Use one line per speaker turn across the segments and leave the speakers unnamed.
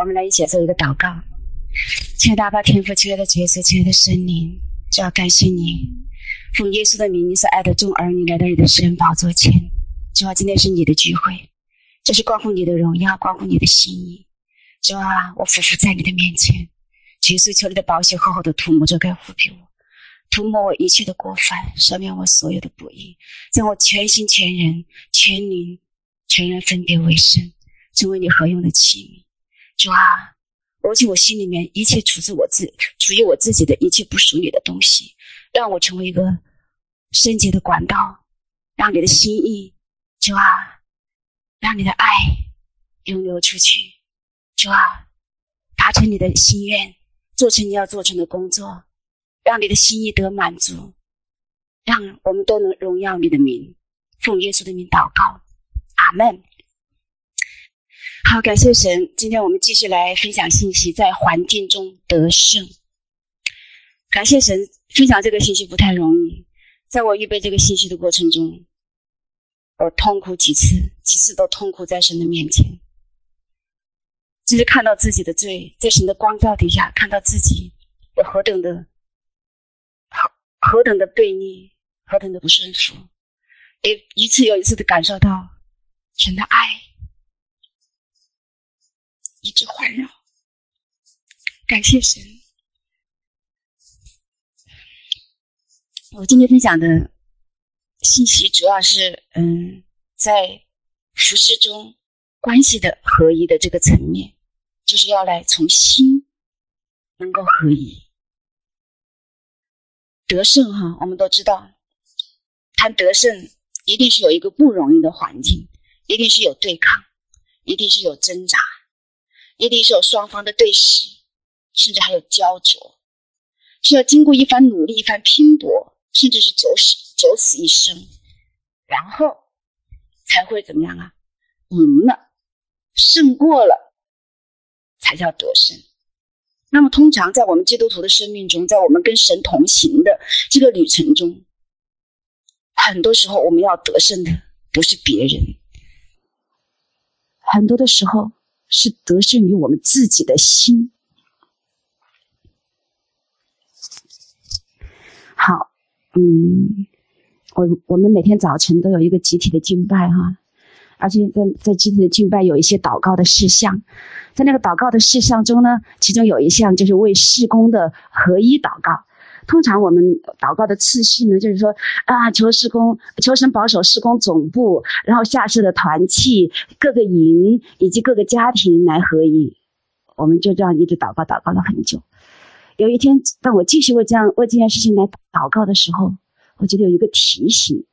我们来一起做一个祷告。亲爱的阿爸天父，亲爱的主耶稣，亲爱的圣灵，主要感谢你，奉耶稣的名，你所爱的众儿女来到你的神宝座前。主啊，今天是你的聚会，这是关乎你的荣耀，关乎你的心意。主啊，我俯伏在你的面前，耶稣求你的宝血厚厚的涂抹，遮盖抚庇我，涂抹我一切的过犯，赦免我所有的不义，将我全心全人全灵全人分别为圣，成为你合用的器皿。主啊，而且我心里面一切处自我自属于我自己的一切不属你的东西，让我成为一个圣洁的管道，让你的心意，主啊，让你的爱涌流出去，主啊，达成你的心愿，做成你要做成的工作，让你的心意得满足，让我们都能荣耀你的名，奉耶稣的名祷告，阿门。好，感谢神。今天我们继续来分享信息，在环境中得胜。感谢神，分享这个信息不太容易。在我预备这个信息的过程中，我痛苦几次，几次都痛苦在神的面前，就是看到自己的罪，在神的光照底下，看到自己有何等的何何等的悖逆，何等的不顺服，也一次又一次的感受到神的爱。一直环绕，感谢神。我今天分享的信息主要是，嗯，在服事中关系的合一的这个层面，就是要来从心能够合一得胜哈。我们都知道，谈得胜一定是有一个不容易的环境，一定是有对抗，一定是有挣扎。一定是有双方的对视，甚至还有焦灼，是要经过一番努力、一番拼搏，甚至是九死九死一生，然后才会怎么样啊？赢了，胜过了，才叫得胜。那么，通常在我们基督徒的生命中，在我们跟神同行的这个旅程中，很多时候我们要得胜的不是别人，很多的时候。是得胜于我们自己的心。好，嗯，我我们每天早晨都有一个集体的敬拜哈，而且在在集体的敬拜有一些祷告的事项，在那个祷告的事项中呢，其中有一项就是为事工的合一祷告。通常我们祷告的次序呢，就是说啊，求事工，求神保守事工总部，然后下设的团契、各个营以及各个家庭来合一。我们就这样一直祷告，祷告了很久。有一天，当我继续为这样为这件事情来祷告的时候，我觉得有一个提醒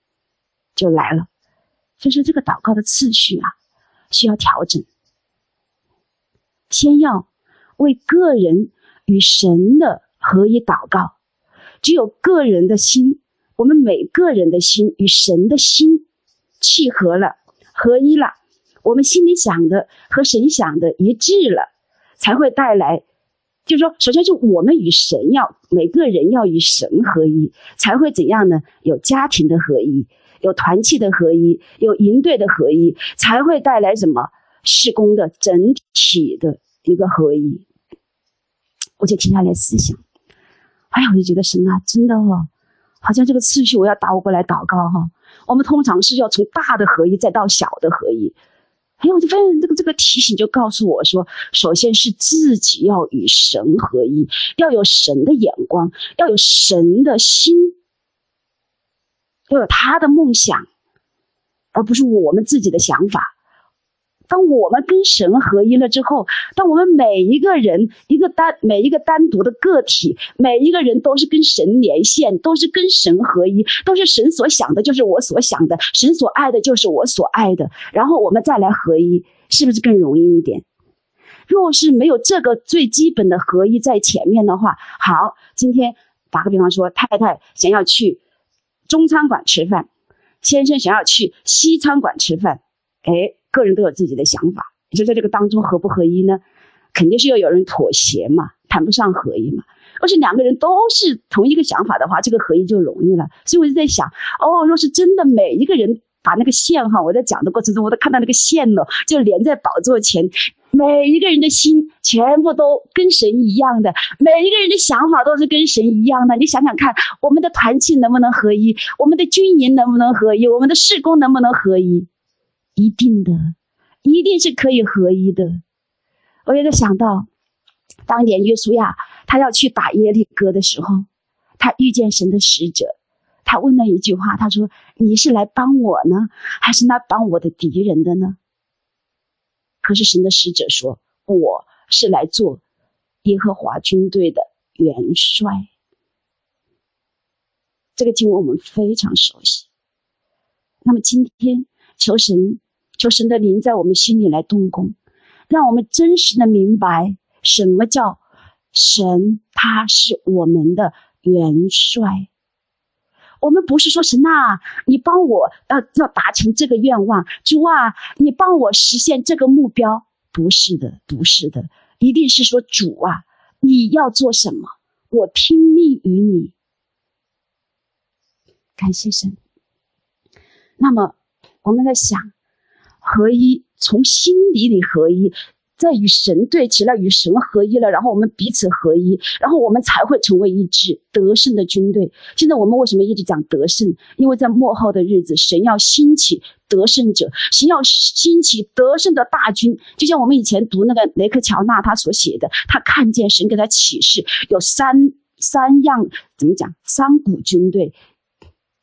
就来了，就是这个祷告的次序啊，需要调整。先要为个人与神的合一祷告。只有个人的心，我们每个人的心与神的心契合了、合一了，我们心里想的和神想的一致了，才会带来。就是说，首先是我们与神要每个人要与神合一，才会怎样呢？有家庭的合一，有团契的合一，有营队的合一，才会带来什么？事工的整体的一个合一。我就停下来思想。哎呀，我就觉得神啊，真的哦，好像这个次序我要倒过来祷告哈。我们通常是要从大的合一再到小的合一。哎呀，我就发现这个这个提醒就告诉我说，首先是自己要与神合一，要有神的眼光，要有神的心，要有他的梦想，而不是我们自己的想法。当我们跟神合一了之后，当我们每一个人一个单每一个单独的个体，每一个人都是跟神连线，都是跟神合一，都是神所想的，就是我所想的；神所爱的，就是我所爱的。然后我们再来合一，是不是更容易一点？若是没有这个最基本的合一在前面的话，好，今天打个比方说，太太想要去中餐馆吃饭，先生想要去西餐馆吃饭，哎。个人都有自己的想法，你说在这个当中合不合一呢？肯定是要有人妥协嘛，谈不上合一嘛。而且两个人都是同一个想法的话，这个合一就容易了。所以我就在想，哦，若是真的每一个人把那个线哈，我在讲的过程中，我都看到那个线了，就连在宝座前，
每一个人的心全部都跟神一样的，每一个人的想法都是跟神一样的。你想想看，我们的团契能不能合一？我们的军营能不能合一？我们的事工能不能合一？一定的，一定是可以合一的。我也在想到，当年约书亚他要去打耶利哥的时候，他遇见神的使者，他问了一句话，他说：“你是来帮我呢，还是来帮我的敌人的呢？”可是神的使者说：“我是来做耶和华军队的元帅。”这个经文我们非常熟悉。那么今天求神，求神的灵在我们心里来动工，让我们真实的明白什么叫神，他是我们的元帅。我们不是说神啊，你帮我要要达成这个愿望，主啊，你帮我实现这个目标，不是的，不是的，一定是说主啊，你要做什么，我听命于你。感谢神。那么我们在想，合一，从心底里合一。在与神对齐了，与神合一了，然后我们彼此合一，然后我们才会成为一支得胜的军队。现在我们为什么一直讲得胜？因为在末后的日子，神要兴起得胜者，神要兴起得胜的大军。就像我们以前读那个雷克乔纳他所写的，他看见神给他启示，有三三样，怎么讲？三股军队。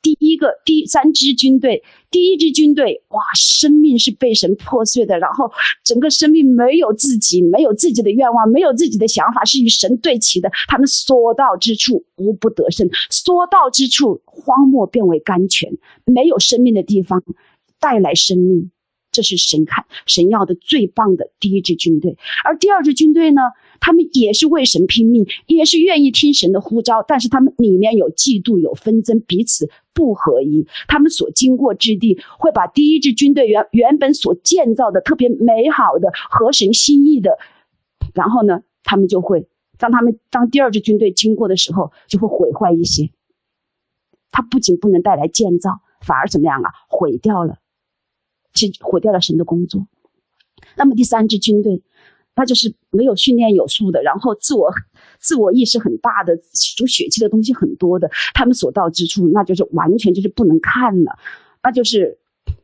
第一个，第三支军队，第一支军队，哇，生命是被神破碎的，然后整个生命没有自己，没有自己的愿望，没有自己的想法，是与神对齐的。他们所到之处无不得胜，所到之处荒漠变为甘泉，没有生命的地方带来生命。这是神看神要的最棒的第一支军队，而第二支军队呢？他们也是为神拼命，也是愿意听神的呼召，但是他们里面有嫉妒、有纷争，彼此不合一。他们所经过之地，会把第一支军队原原本所建造的特别美好的、合神心意的，然后呢，他们就会当他们当第二支军队经过的时候，就会毁坏一些。他不仅不能带来建造，反而怎么样啊？毁掉了。就毁掉了神的工作。那么第三支军队，他就是没有训练有素的，然后自我自我意识很大的，属血气的东西很多的，他们所到之处，那就是完全就是不能看了，那就是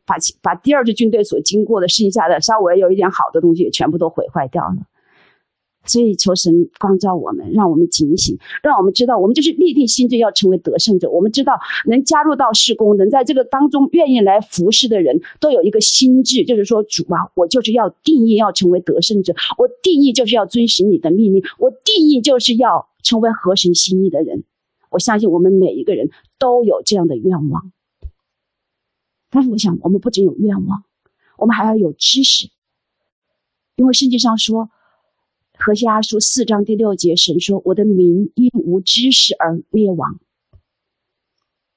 把把第二支军队所经过的剩下的稍微有一点好的东西，全部都毁坏掉了。所以求神光照我们，让我们警醒，让我们知道，我们就是立定心志要成为得胜者。我们知道，能加入到事工，能在这个当中愿意来服侍的人，都有一个心智，就是说，主啊，我就是要定义要成为得胜者，我定义就是要遵循你的命令，我定义就是要成为合神心意的人。我相信我们每一个人都有这样的愿望，但是我想，我们不仅有愿望，我们还要有知识，因为圣经上说。何西阿书四章第六节，神说：“我的民因无知识而灭亡。”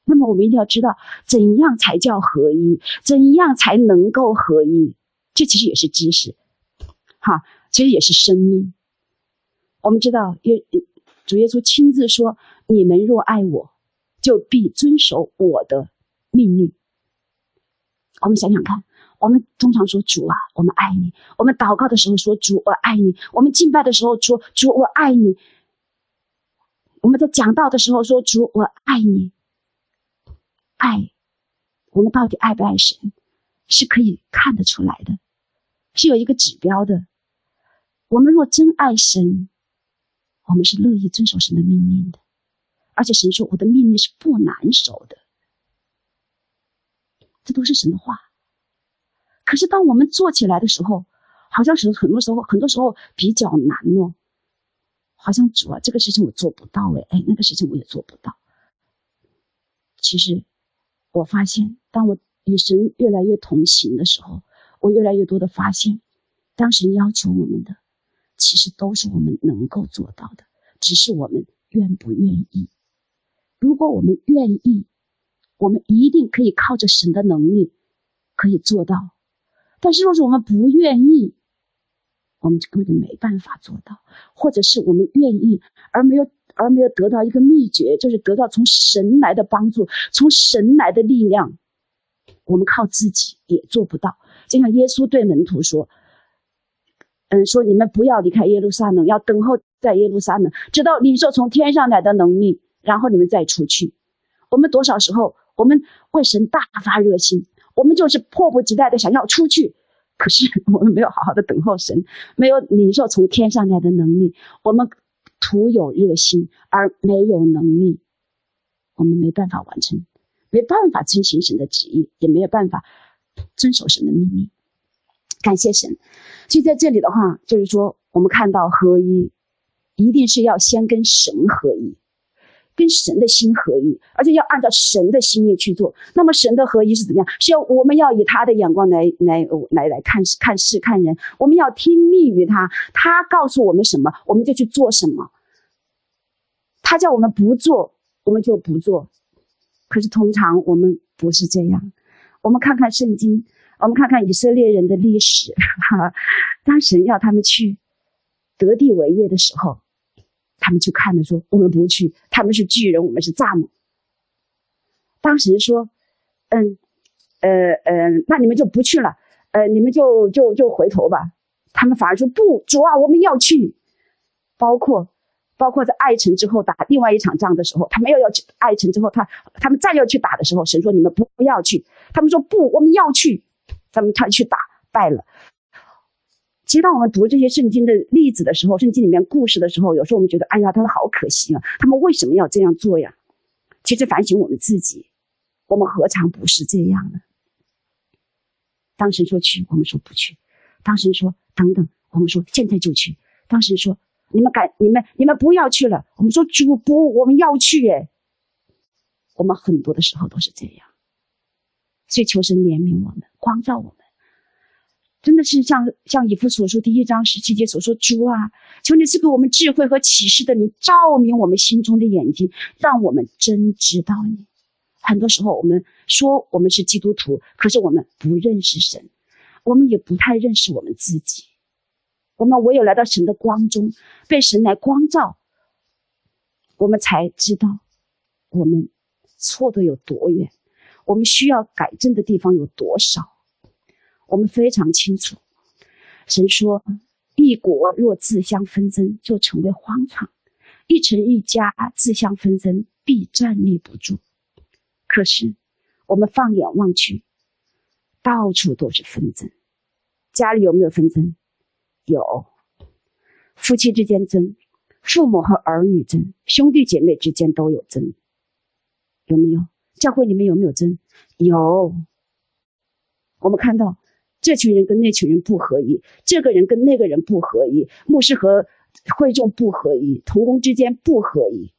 那么我们一定要知道，怎样才叫合一？怎样才能够合一？这其实也是知识，哈，其实也是生命。我们知道，耶主耶稣亲自说：“你们若爱我，就必遵守我的命令。”我们想想看。我们通常说主啊，我们爱你。我们祷告的时候说主，我爱你。我们敬拜的时候说主，我爱你。我们在讲道的时候说主，我爱你。爱，我们到底爱不爱神，是可以看得出来的，是有一个指标的。我们若真爱神，我们是乐意遵守神的命令的，而且神说我的命令是不难守的，这都是神的话。可是，当我们做起来的时候，好像是很多时候，很多时候比较难哦。好像主啊，这个事情我做不到哎，哎，那个事情我也做不到。其实，我发现，当我与神越来越同行的时候，我越来越多的发现，当神要求我们的，其实都是我们能够做到的，只是我们愿不愿意。如果我们愿意，我们一定可以靠着神的能力，可以做到。但是，若是我们不愿意，我们就根本就没办法做到；或者是我们愿意，而没有而没有得到一个秘诀，就是得到从神来的帮助，从神来的力量，我们靠自己也做不到。就像耶稣对门徒说：“嗯，说你们不要离开耶路撒冷，要等候在耶路撒冷，直到领受从天上来的能力，然后你们再出去。我们多少时候，我们为神大发热心，我们就是迫不及待的想要出去，可是我们没有好好的等候神，没有领受从天上来的能力，我们徒有热心而没有能力，我们没办法完成，没办法遵行神的旨意，也没有办法遵守神的命令。感谢神，所以在这里的话，就是说，我们看到合一，一定是要先跟神合一，跟神的心合一，而且要按照神的心意去做。那么，神的合一是怎么样？是要我们要以他的眼光来来来来看看事看人，我们要听命于他，他告诉我们什么，我们就去做什么。他叫我们不做，我们就不做。可是通常我们不是这样。我们看看圣经。我们看看以色列人的历史，哈，当神要他们去得地为业的时候，他们就看着说：“我们不去，他们是巨人，我们是蚱蜢。”当时说：“嗯，呃呃，那你们就不去了，呃，你们就就就回头吧。”他们反而说：“不，主啊，我们要去。”包括包括在爱城之后打另外一场仗的时候，他们又要去爱城之后，他他们再要去打的时候，神说：“你们不要去。”他们说：“不，我们要去。”他们他去打败了。其实当我们读这些圣经的例子的时候，圣经里面故事的时候，有时候我们觉得，哎呀，他们好可惜啊！他们为什么要这样做呀？其实反省我们自己，我们何尝不是这样呢？当时说去，我们说不去；当时说等等，我们说现在就去；当时说你们敢，你们你们不要去了，我们说主不，我们要去耶。我们很多的时候都是这样。所以求神怜悯我们，光照我们，真的是像像以弗所说第一章十七节所说：“主啊，求你赐给我们智慧和启示的你，照明我们心中的眼睛，让我们真知道你。”很多时候我们说我们是基督徒，可是我们不认识神，我们也不太认识我们自己。我们唯有来到神的光中，被神来光照，我们才知道我们错的有多远。我们需要改正的地方有多少？我们非常清楚。神说：“一国若自相纷争，就成为荒场；一城一家自相纷争，必站立不住。”可是，我们放眼望去，到处都是纷争。家里有没有纷争？有。夫妻之间争，父母和儿女争，兄弟姐妹之间都有争，有没有？教会里面有没有争？有。我们看到这群人跟那群人不合一，这个人跟那个人不合一，牧师和会众不合一，同工之间不合一，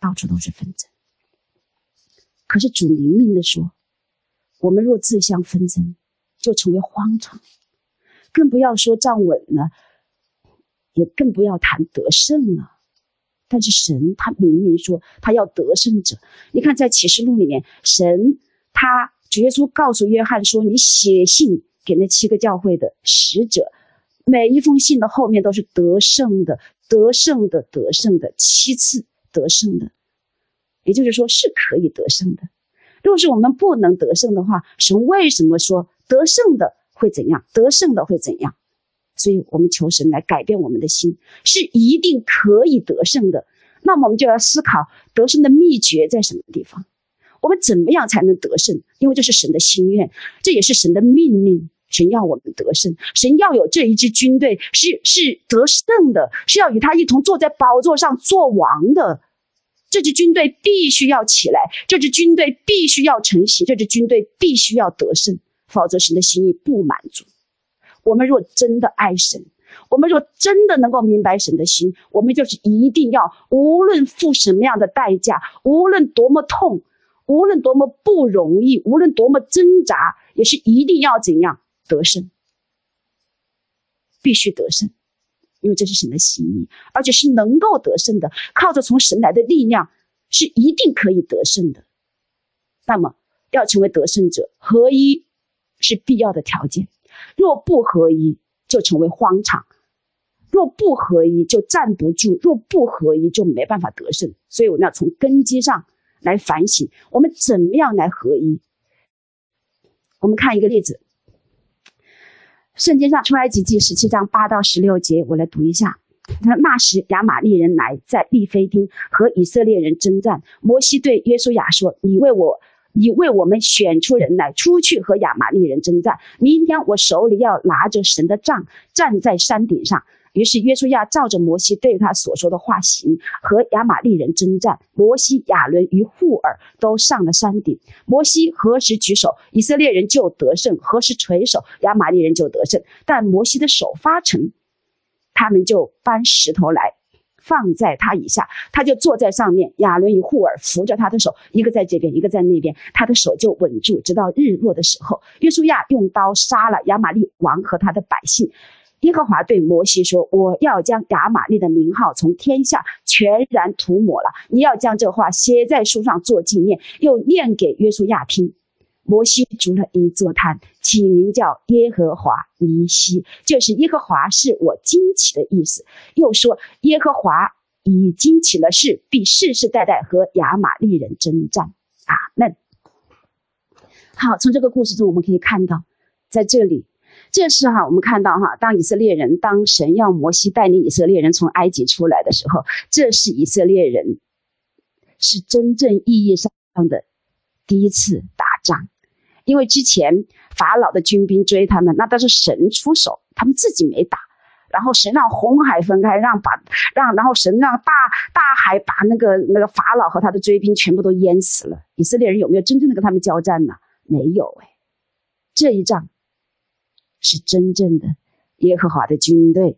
到处都是纷争。可是主明明的说，我们若自相纷争，就成为荒场，更不要说站稳了，也更不要谈得胜了。但是神他明明说他要得胜者，你看在启示录里面，神他主耶稣告诉约翰说：“你写信给那七个教会的使者，每一封信的后面都是得胜的，得胜的，得胜的，七次得胜的。”也就是说是可以得胜的。若是我们不能得胜的话，神为什么说得胜的会怎样？得胜的会怎样？所以我们求神来改变我们的心，是一定可以得胜的。那么我们就要思考得胜的秘诀在什么地方？我们怎么样才能得胜？因为这是神的心愿，这也是神的命令。神要我们得胜，神要有这一支军队，是是得胜的，是要与他一同坐在宝座上做王的。这支军队必须要起来，这支军队必须要成型，这支军队必须要得胜，否则神的心意不满足。我们若真的爱神，我们若真的能够明白神的心，我们就是一定要，无论付什么样的代价，无论多么痛，无论多么不容易，无论多么挣扎，也是一定要怎样得胜，必须得胜，因为这是神的心意，而且是能够得胜的，靠着从神来的力量，是一定可以得胜的。那么，要成为得胜者，合一是必要的条件。若不合一，就成为荒场；若不合一，就站不住；若不合一，就没办法得胜。所以我们要从根基上来反省，我们怎么样来合一？我们看一个例子，圣经上出埃及记十七章八到十六节，我来读一下。那那时亚玛力人来在利非丁和以色列人争战，摩西对约书亚说：“你为我，你为我们选出人来，出去和亚玛力人争战。明天我手里要拿着神的杖，站在山顶上。”于是约书亚照着摩西对他所说的话行，和亚玛力人征战。摩西、亚伦与户珥都上了山顶。摩西何时举手，以色列人就得胜；何时垂手，亚玛力人就得胜。但摩西的手发沉，他们就搬石头来放在他以下，他就坐在上面。亚伦与户珥扶着他的手，一个在这边，一个在那边，他的手就稳住，直到日落的时候。约书亚用刀杀了亚玛力王和他的百姓。耶和华对摩西说：“我要将亚玛利的名号从天下全然涂抹了。你要将这话写在书上做纪念，又念给约书亚听。”摩西筑了一座坛，起名叫耶和华尼西，就是耶和华是我惊奇的意思。又说：“耶和华已经起了誓，必世世代代和亚玛利人征战。”阿门。好，从这个故事中我们可以看到，在这里。这是哈，我们看到哈，当以色列人，当神要摩西带领以色列人从埃及出来的时候，这是以色列人是真正意义上的第一次打仗，因为之前法老的军兵追他们，那都是神出手，他们自己没打，然后神让红海分开，让把让然后神让大大海把那个那个法老和他的追兵全部都淹死了。以色列人有没有真正的跟他们交战呢？没有哎，这一仗。是真正的耶和华的军队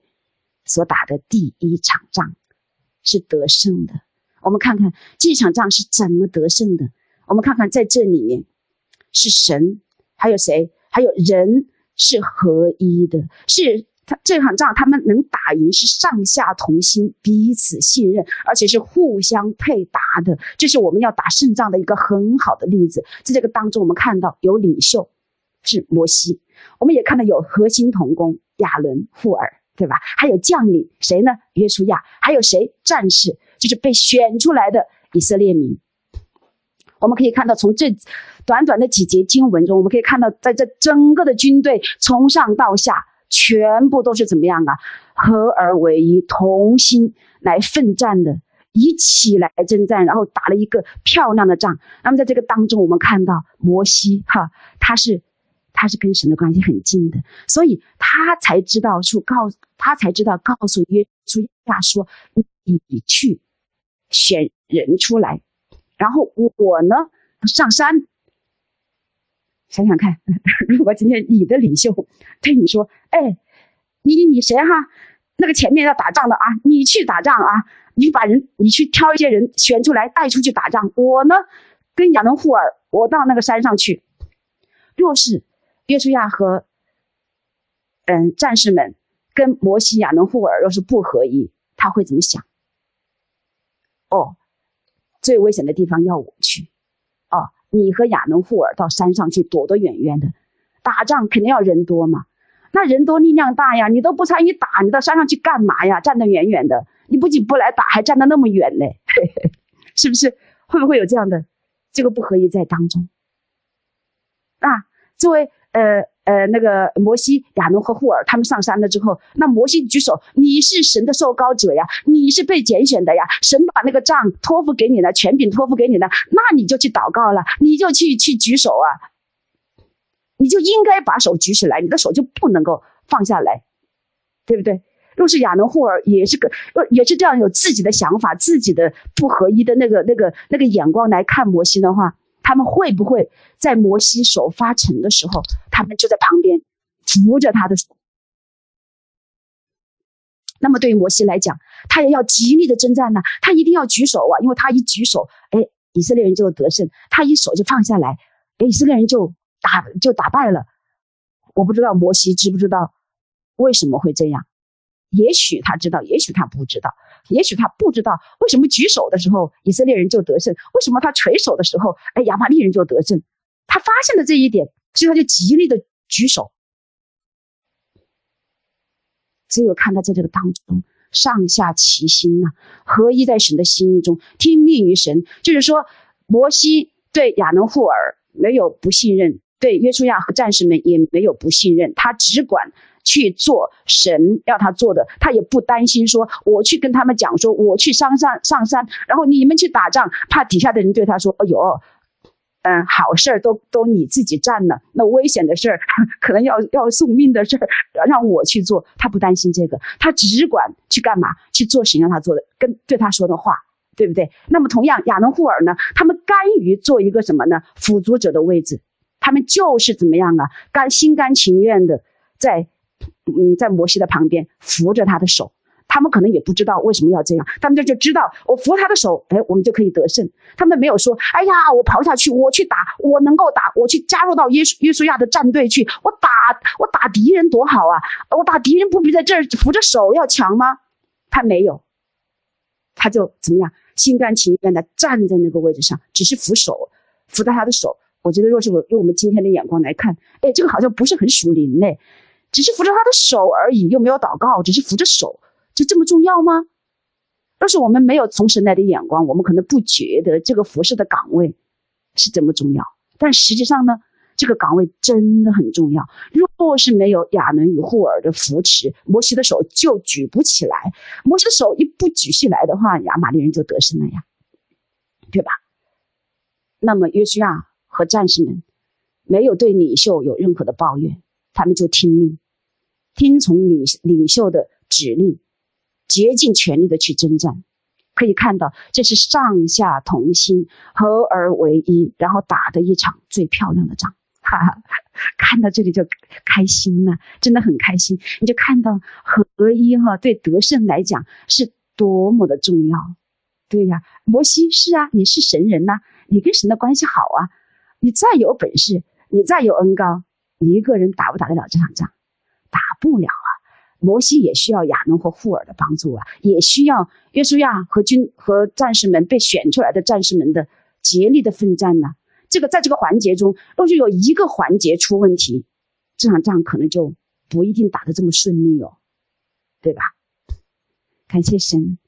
所打的第一场仗，是得胜的。我们看看这场仗是怎么得胜的。我们看看在这里面，是神，还有谁？还有人是合一的。是他这场仗他们能打赢，是上下同心，彼此信任，而且是互相配搭的。这是我们要打胜仗的一个很好的例子。在这个当中，我们看到有领袖是摩西。我们也看到有核心同工亚伦、户珥，对吧？还有将领谁呢？约书亚，还有谁？战士，就是被选出来的以色列民。我们可以看到，从这短短的几节经文中，我们可以看到，在这整个的军队从上到下，全部都是怎么样啊？合而为一，同心来奋战的，一起来征战，然后打了一个漂亮的仗。那么在这个当中，我们看到摩西哈，他是。他是跟神的关系很近的，所以他才知道说告他才知道告诉约书亚说：“你你去选人出来，然后我呢上山。想想看，如果今天你的领袖对你说：‘哎，你你谁哈？那个前面要打仗的啊，你去打仗啊，你把人你去挑一些人选出来带出去打仗。我呢跟亚伦户尔，我到那个山上去。若是。’约书亚和嗯战士们跟摩西、亚伦、户珥要是不合一，他会怎么想？哦，最危险的地方要我去。哦，你和亚伦、户珥到山上去躲躲远远的，打仗肯定要人多嘛。那人多力量大呀，你都不参与打，你到山上去干嘛呀？站得远远的，你不仅不来打，还站得那么远嘞，是不是？会不会有这样的这个不合一在当中？啊，作为。呃呃，那个摩西、亚伦和霍尔他们上山了之后，那摩西举手，你是神的受膏者呀，你是被拣选的呀，神把那个杖托付给你了，权柄托付给你了，那你就去祷告了，你就去去举手啊，你就应该把手举起来，你的手就不能够放下来，对不对？若是亚伦、霍尔也是个，也是这样有自己的想法、自己的不合一的那个、那个、那个眼光来看摩西的话。他们会不会在摩西手发沉的时候，他们就在旁边扶着他的手？那么对于摩西来讲，他也要极力的征战呢，他一定要举手啊，因为他一举手，哎，以色列人就得胜；他一手就放下来，哎，以色列人就打就打败了。我不知道摩西知不知道为什么会这样。也许他知道，也许他不知道，也许他不知道为什么举手的时候以色列人就得胜，为什么他垂手的时候，哎，亚玛力人就得胜。他发现了这一点，所以他就极力的举手。只有看到在这个当中，上下齐心呐、啊，合一在神的心意中，听命于神。就是说，摩西对亚伦户珥没有不信任，对约书亚和战士们也没有不信任，他只管去做神要他做的，他也不担心说我去跟他们讲说我去上山上山，然后你们去打仗，怕底下的人对他说：“哎呦，嗯，好事儿都都你自己占了，那危险的事儿，可能要要送命的事儿，让我去做。”他不担心这个，他只管去干嘛？去做神让他做的，跟对他说的话，对不对？那么同样，亚伦、户珥呢？他们甘于做一个什么呢？辅佐者的位置。他们就是怎么样啊？甘心甘情愿的在，嗯，在摩西的旁边扶着他的手。他们可能也不知道为什么要这样，他们就就知道我扶他的手，哎，我们就可以得胜。他们没有说，哎呀，我跑下去，我去打，我能够打，我去加入到约书约书亚的战队去，我打我打敌人多好啊！我打敌人不比在这儿扶着手要强吗？他没有，他就怎么样，心甘情愿的站在那个位置上，只是扶手，扶着他的手。我觉得，若是我用我们今天的眼光来看，哎，这个好像不是很属灵嘞，只是扶着他的手而已，又没有祷告，只是扶着手，就这么重要吗？要是我们没有从神来的眼光，我们可能不觉得这个服侍的岗位是这么重要。但实际上呢，这个岗位真的很重要。若是没有亚伦与户珥的扶持，摩西的手就举不起来。摩西的手一不举起来的话，亚玛力人就得胜了呀，对吧？那么约书亚。和战士们没有对领袖有任何的抱怨，他们就听命，听从领领袖的指令，竭尽全力的去征战。可以看到，这是上下同心，合而为一，然后打的一场最漂亮的仗。哈哈，看到这里就开心了，真的很开心。你就看到合一哈，对得胜来讲是多么的重要。对呀，摩西是啊，你是神人呐、你跟神的关系好啊。你再有本事，你再有恩高，你一个人打不打得了这场仗？打不了啊！摩西也需要亚伦和户珥的帮助啊，也需要约书亚和军和战士们被选出来的战士们的竭力的奋战呢、这个在这个环节中，若是有一个环节出问题，这场仗可能就不一定打得这么顺利哦，对吧？感谢神。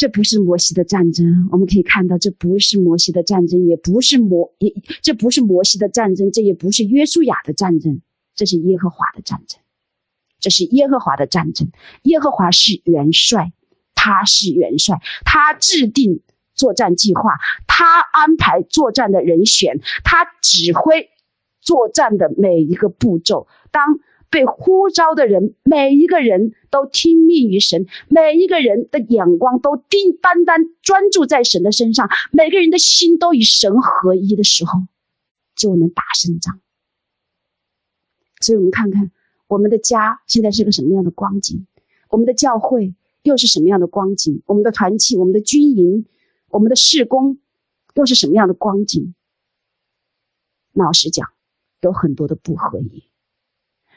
这不是摩西的战争，我们可以看到，这不是摩西的战争，也不是摩也，这不是摩西的战争，这也不是约书亚的战争，这是耶和华的战争，这是耶和华的战争。耶和华是元帅，他是元帅，他制定作战计划，他安排作战的人选，他指挥作战的每一个步骤。当被呼召的人，每一个人都听命于神，每一个人的眼光都定单单专注在神的身上，每个人的心都与神合一的时候，就能打胜仗。所以，我们看看我们的家现在是个什么样的光景，我们的教会又是什么样的光景，我们的团契、我们的军营、我们的事工又是什么样的光景？老实讲，有很多的不合一。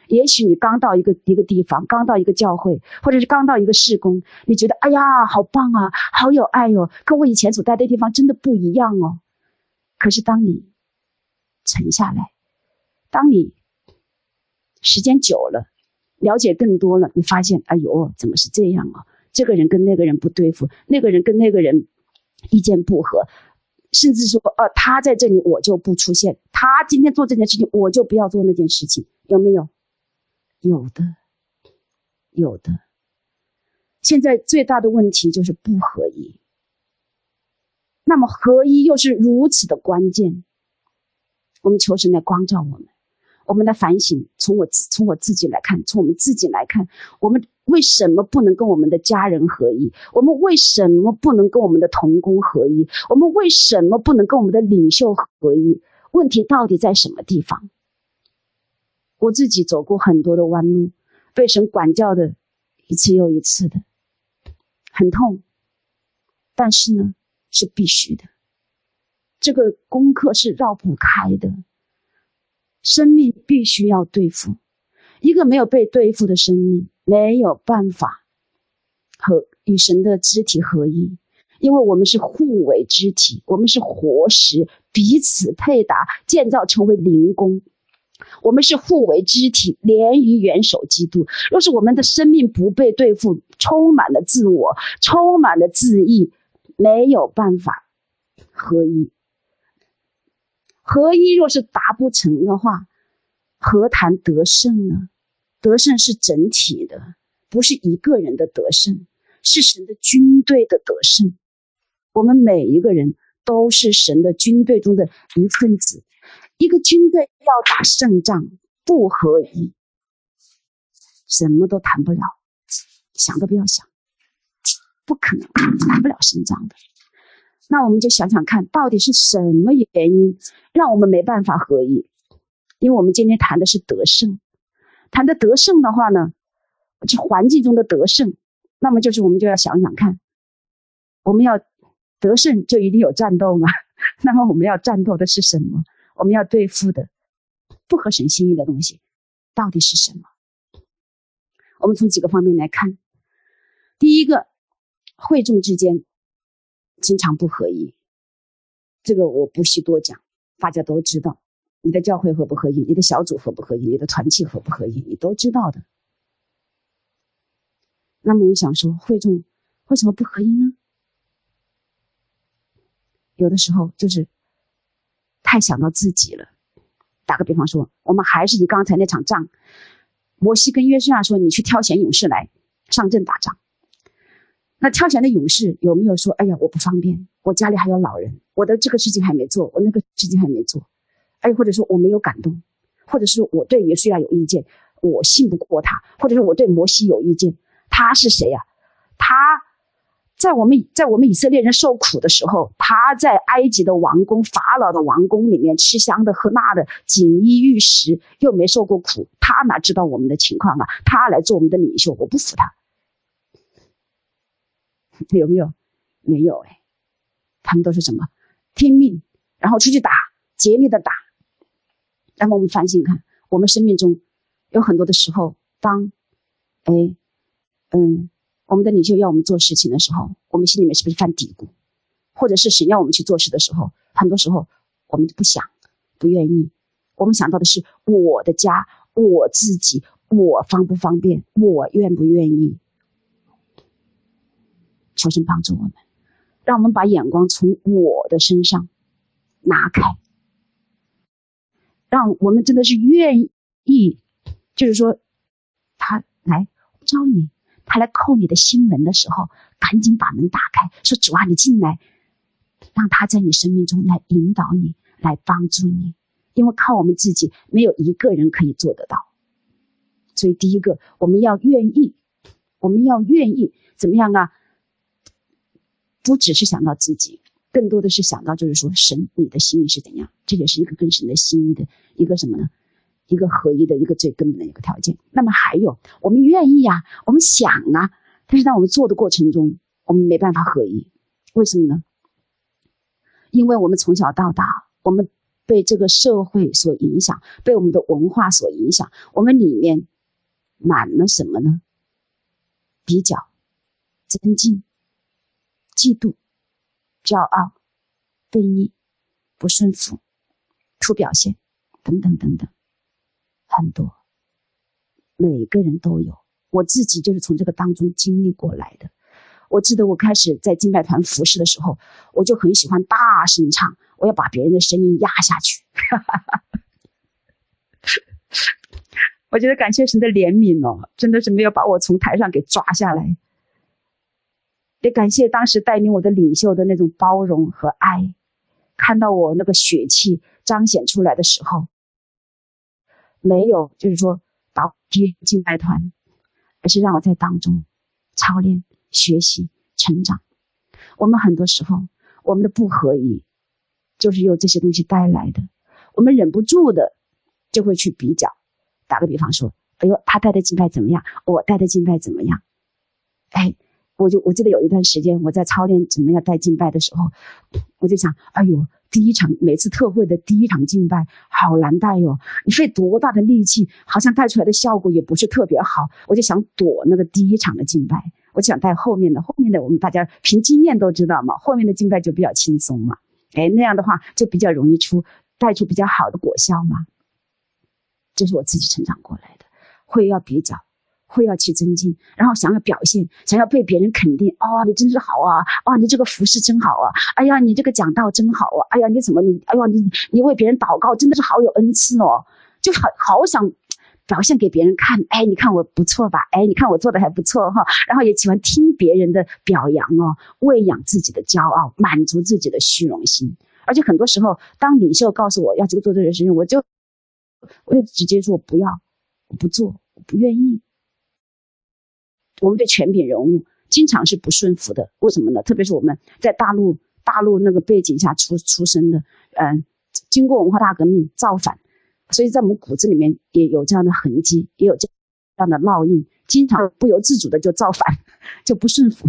也许你刚到一个一个地方，刚到一个教会，或者是刚到一个事工，你觉得哎呀，好棒啊，好有爱哟、哦，跟我以前所待的地方真的不一样哦。可是当你沉下来，当你时间久了，了解更多了，你发现，哎呦，怎么是这样啊？这个人跟那个人不对付，那个人跟那个人意见不合，甚至说，呃，他在这里我就不出现，他今天做这件事情，我就不要做那件事情，有没有？有的，有的。现在最大的问题就是不合一。那么合一又是如此的关键。我们求神来光照我们，我们来反省。从我自从我自己来看，从我们自己来看，我们为什么不能跟我们的家人合一？我们为什么不能跟我们的同工合一？我们为什么不能跟我们的领袖合一？问题到底在什么地方？我自己走过很多的弯路，被神管教的一次又一次的，很痛，但是呢，是必须的。这个功课是绕不开的，生命必须要对付。一个没有被对付的生命，没有办法和与神的肢体合一，因为我们是互为肢体，我们是活石，彼此配搭，建造成为灵宫。我们是互为肢体，连于元首基督。若是我们的生命不被对付，充满了自我，充满了自意，没有办法合一。合一若是达不成的话，何谈得胜呢？得胜是整体的，不是一个人的得胜，是神的军队的得胜。我们每一个人都是神的军队中的一份子。一个军队要打胜仗，不合一，什么都谈不了，想都不要想，不可能打不了胜仗的。那我们就想想看，到底是什么原因让我们没办法合一？因为我们今天谈的是得胜。谈的得胜的话呢，这环境中的得胜，那么就是我们就要想想看，我们要得胜就一定有战斗吗？那么我们要战斗的是什么？我们要对付的不合神心意的东西到底是什么？我们从几个方面来看。第一个，会众之间经常不合一，这个我不需多讲，大家都知道。你的教会合不合一？你的小组合不合一？你的团契合不合一？你都知道的。那么我想说，会众为什么不合一呢？有的时候就是太想到自己了。打个比方说，我们还是以刚才那场仗，摩西跟约书亚说：“你去挑选勇士来上阵打仗。”那挑选的勇士有没有说：“哎呀，我不方便，我家里还有老人，我的这个事情还没做，我那个事情还没做。”哎，或者说我没有感动，或者是我对约书亚有意见，我信不过他，或者是我对摩西有意见。他是谁呀？他在我们在我们以色列人受苦的时候，他在埃及的王宫、法老的王宫里面吃香的喝辣的，锦衣玉食，又没受过苦，他哪知道我们的情况啊？他来做我们的领袖，我不服他。有没有？没有哎，他们都是什么？听命，然后出去打，竭力的打。那么我们反省看，我们生命中有很多的时候，当，哎，嗯，我们的领袖要我们做事情的时候，我们心里面是不是犯嘀咕？或者是神要我们去做事的时候，很多时候我们不想、不愿意，我们想到的是我的家、我自己、我方不方便、我愿不愿意。求神帮助我们，让我们把眼光从我的身上拿开。让我们真的是愿意，就是说，他来招你，他来叩你的心门的时候，赶紧把门打开，说主啊，你进来，让他在你生命中来引导你，来帮助你，因为靠我们自己没有一个人可以做得到。所以第一个，我们要愿意，我们要愿意怎么样啊？不只是想到自己。更多的是想到，就是说，神你的心意是怎样？这也是一个跟神的心意的一个什么呢？一个合一的一个最根本的一个条件。那么还有，我们愿意啊，我们想啊，但是在我们做的过程中，我们没办法合一。为什么呢？因为我们从小到大，我们被这个社会所影响，被我们的文化所影响，我们里面满了什么呢？比较、尊敬、嫉妒。骄傲、悖逆、不顺服、图表现，等等等等，很多，每个人都有。我自己就是从这个当中经历过来的。我记得我开始在敬拜团服侍的时候，我就很喜欢大声唱，我要把别人的声音压下去。我觉得感谢神的怜悯哦，真的是没有把我从台上给抓下来。也感谢当时带领我的领袖的那种包容和爱，看到我那个血气彰显出来的时候，没有就是说把我接敬拜团，而是让我在当中操练、学习、成长。我们很多时候我们的不合一，就是由这些东西带来的。我们忍不住的就会去比较。打个比方说，哎呦，他带的敬拜怎么样？我带的敬拜怎么样？哎。我就我记得有一段时间我在操练怎么样带敬拜的时候，我就想，哎呦，第一场每次特会的第一场敬拜好难带哟，你费多大的力气，好像带出来的效果也不是特别好。我就想躲那个第一场的敬拜，我想带后面的，后面的我们大家凭经验都知道嘛，后面的敬拜就比较轻松嘛，哎，那样的话就比较容易出带出比较好的果效嘛。这是我自己成长过来的，会要比较。会要去增进，然后想要表现，想要被别人肯定。哦，你真是好啊！哦，你这个服侍真好啊！哎呀，你这个讲道真好啊！哎呀，你怎么你？哎呀，你你为别人祷告真的是好有恩赐哦！就好好想表现给别人看。哎，你看我不错吧？哎，你看我做的还不错哈。然后也喜欢听别人的表扬哦，喂养自己的骄傲，满足自己的虚荣心。而且很多时候，当领袖告诉我要这个做这个事情，我就我就直接说不要，我不做，我不愿意。我们对权柄人物经常是不顺服的，为什么呢？特别是我们在大陆大陆那个背景下出出生的，嗯，经过文化大革命造反，所以在我们骨子里面也有这样的痕迹，也有这样的烙印，经常不由自主的就造反，就不顺服。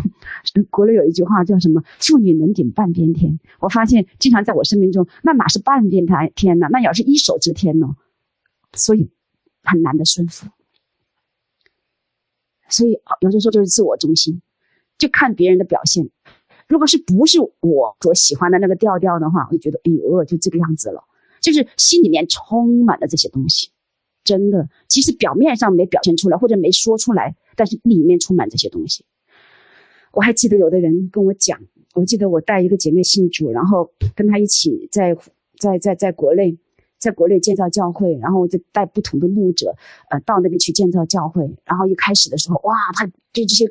国内有一句话叫什么“妇女能顶半边天”，我发现经常在我生命中，那哪是半边天呢？那要是一手遮天呢？所以很难的顺服。所以有的时候就是自我中心，就看别人的表现。如果是不是我所喜欢的那个调调的话，我就觉得哎呦，就这个样子了。就是心里面充满了这些东西，真的，即使表面上没表现出来或者没说出来，但是里面充满这些东西。我还记得有的人跟我讲，我记得我带一个姐妹信主，然后跟她一起在在在在国内。在国内建造教会，然后我就带不同的牧者，呃，到那边去建造教会。然后一开始的时候，哇，他对这些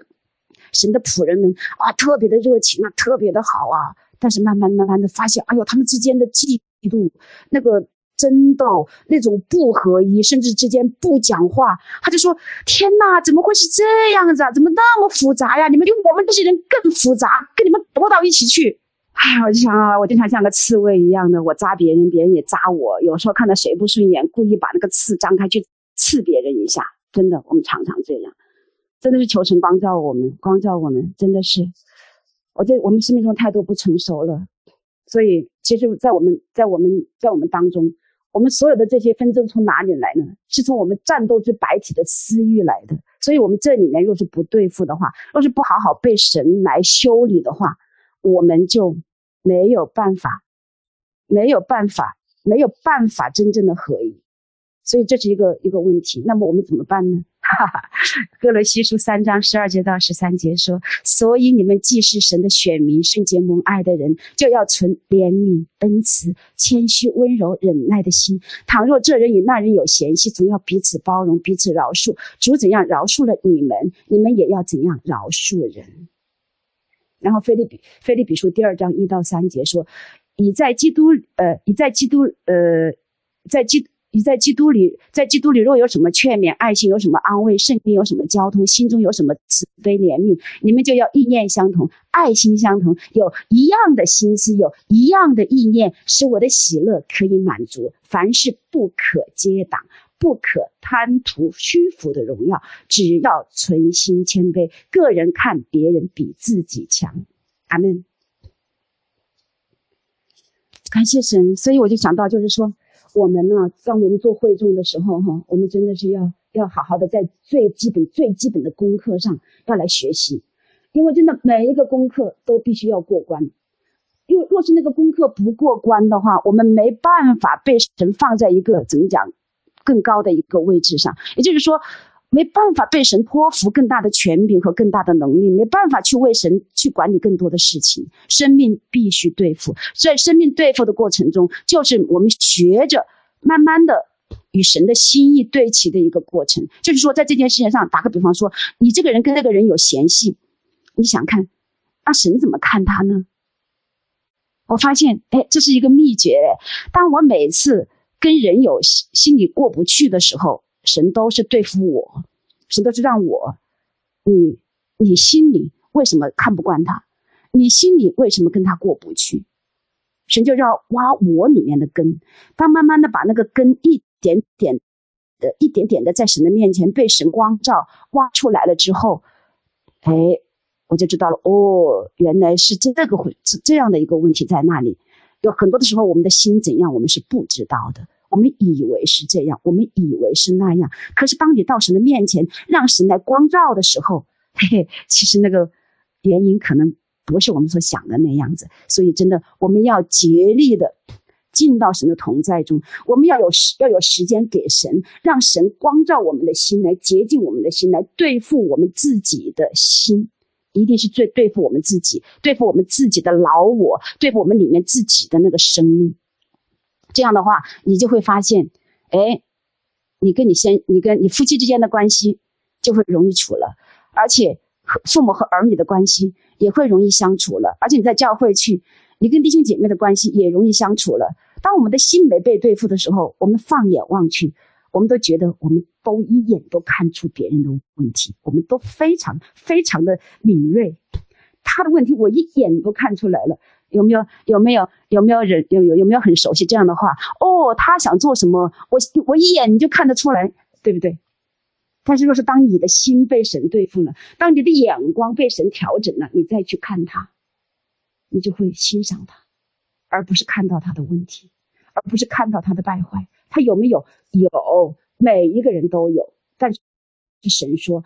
神的仆人们啊，特别的热情啊，特别的好啊。但是慢慢慢慢的发现，哎呦，他们之间的嫉妒、那个争斗、那种不合一，甚至之间不讲话，他就说：天哪，怎么会是这样子啊？怎么那么复杂呀？你们比我们这些人更复杂，跟你们搏到一起去。哎，我就想啊，我经常像个刺猬一样的，我扎别人，别人也扎我。有时候看到谁不顺眼，故意把那个刺张开去刺别人一下。真的，我们常常这样，真的是求神光照我们，光照我们，真的是。我这我们生命中太多不成熟了，所以其实，在我们在我们在我们当中，我们所有的这些纷争从哪里来呢？是从我们战斗之白体的私欲来的。所以，我们这里面若是不对付的话，若是不好好被神来修理的话，我们就。没有办法，没有办法，没有办法真正的合一，所以这是一个一个问题。那么我们怎么办呢？哈哈，歌罗西书三章十二节到十三节说：“所以你们既是神的选民，圣洁蒙爱的人，就要存怜悯、恩慈、谦虚、温柔、忍耐的心。倘若这人与那人有嫌隙，总要彼此包容，彼此饶恕。主怎样饶恕了你们，你们也要怎样饶恕人。”然后腓利比腓利比书第二章一到三节说：“你在基督，呃，你在基督，呃，在基，你在基督里，在基督里若有什么劝勉、爱心有什么安慰、圣灵有什么交通、心中有什么慈悲怜悯，你们就要意念相同，爱心相同，有一样的心思，有一样的意念，使我的喜乐可以满足。凡事不可结党。”不可贪图虚浮的荣耀，只要存心谦卑，个人看别人比自己强。阿门。感谢神，所以我就想到，就是说，我们呢，当我们做会众的时候，哈，我们真的是要要好好的在最基本、最基本的功课上要来学习，因为真的每一个功课都必须要过关。若若是那个功课不过关的话，我们没办法被神放在一个怎么讲？更高的一个位置上，也就是说，没办法被神托付更大的权柄和更大的能力，没办法去为神去管理更多的事情。生命必须对付，在生命对付的过程中，就是我们学着慢慢的与神的心意对齐的一个过程。就是说，在这件事情上，打个比方说，你这个人跟那个人有嫌隙，你想看，那神怎么看他呢？我发现，哎，这是一个秘诀。当我每次。跟人有心心里过不去的时候，神都是对付我，神都是让我，你你心里为什么看不惯他？你心里为什么跟他过不去？神就要挖我里面的根，当慢慢的把那个根一点点的、一点点的在神的面前被神光照挖出来了之后，哎，我就知道了，哦，原来是这个会这这样的一个问题在那里。有很多的时候，我们的心怎样，我们是不知道的。我们以为是这样，我们以为是那样。可是当你到神的面前，让神来光照的时候，嘿嘿，其实那个原因可能不是我们所想的那样子。所以真的，我们要竭力的进到神的同在中。我们要有时要有时间给神，让神光照我们的心，来洁净我们的心，来对付我们自己的心，一定是最对付我们自己，对付我们自己的老我，对付我们里面自己的那个生命。这样的话，你就会发现，哎，你跟你先，你跟你夫妻之间的关系就会容易处了，而且和父母和儿女的关系也会容易相处了，而且你在教会去。你跟弟兄姐妹的关系也容易相处了。当我们的心没被对付的时候，我们放眼望去，我们都觉得我们都一眼都看出别人的问题，我们都非常非常的敏锐。他的问题我一眼都看出来了。有没有？有没有？有没有人？有有有没有很熟悉这样的话？哦，他想做什么？我我一眼你就看得出来，对不对？但是若是当你的心被神对付了，当你的眼光被神调整了，你再去看他。你就会欣赏他，而不是看到他的问题，而不是看到他的败坏。他有没有？有，每一个人都有。但是神说，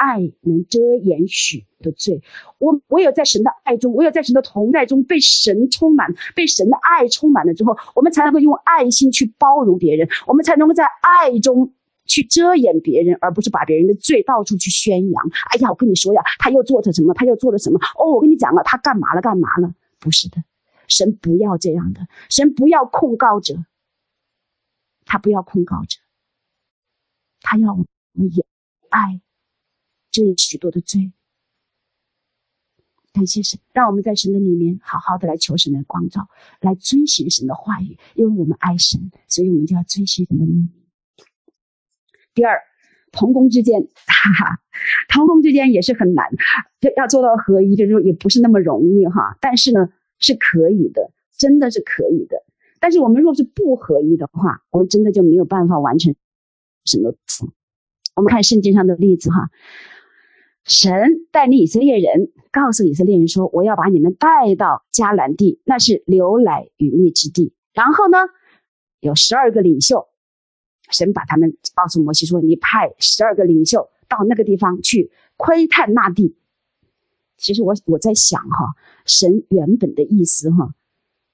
爱能遮掩许多罪。我我有在神的爱中，我有在神的同在中，被神充满，被神的爱充满了之后，我们才能够用爱心去包容别人，我们才能够在爱中。去遮掩别人，而不是把别人的罪到处去宣扬。哎呀，我跟你说呀，他又做了什么？他又做了什么？哦，我跟你讲了，他干嘛了？干嘛了？不是的，神不要这样的，神不要控告者，他不要控告者，他要我们以爱遮掩许多的罪。感谢神，让我们在神的里面好好的来求神的光照，来遵循神的话语，因为我们爱神，所以我们就要遵循神的命令。第二，同工之间，哈哈，同工之间也是很难，要要做到合一，就是说也不是那么容易哈。但是呢，是可以的，真的是可以的。但是我们若是不合一的话，我们真的就没有办法完成神的。我们看圣经上的例子哈，神带领以色列人，告诉以色列人说：“我要把你们带到迦南地，那是流奶与蜜之地。”然后呢，有十二个领袖。神把他们告诉摩西说：“你派十二个领袖到那个地方去窥探那地。”其实我我在想哈，神原本的意思哈，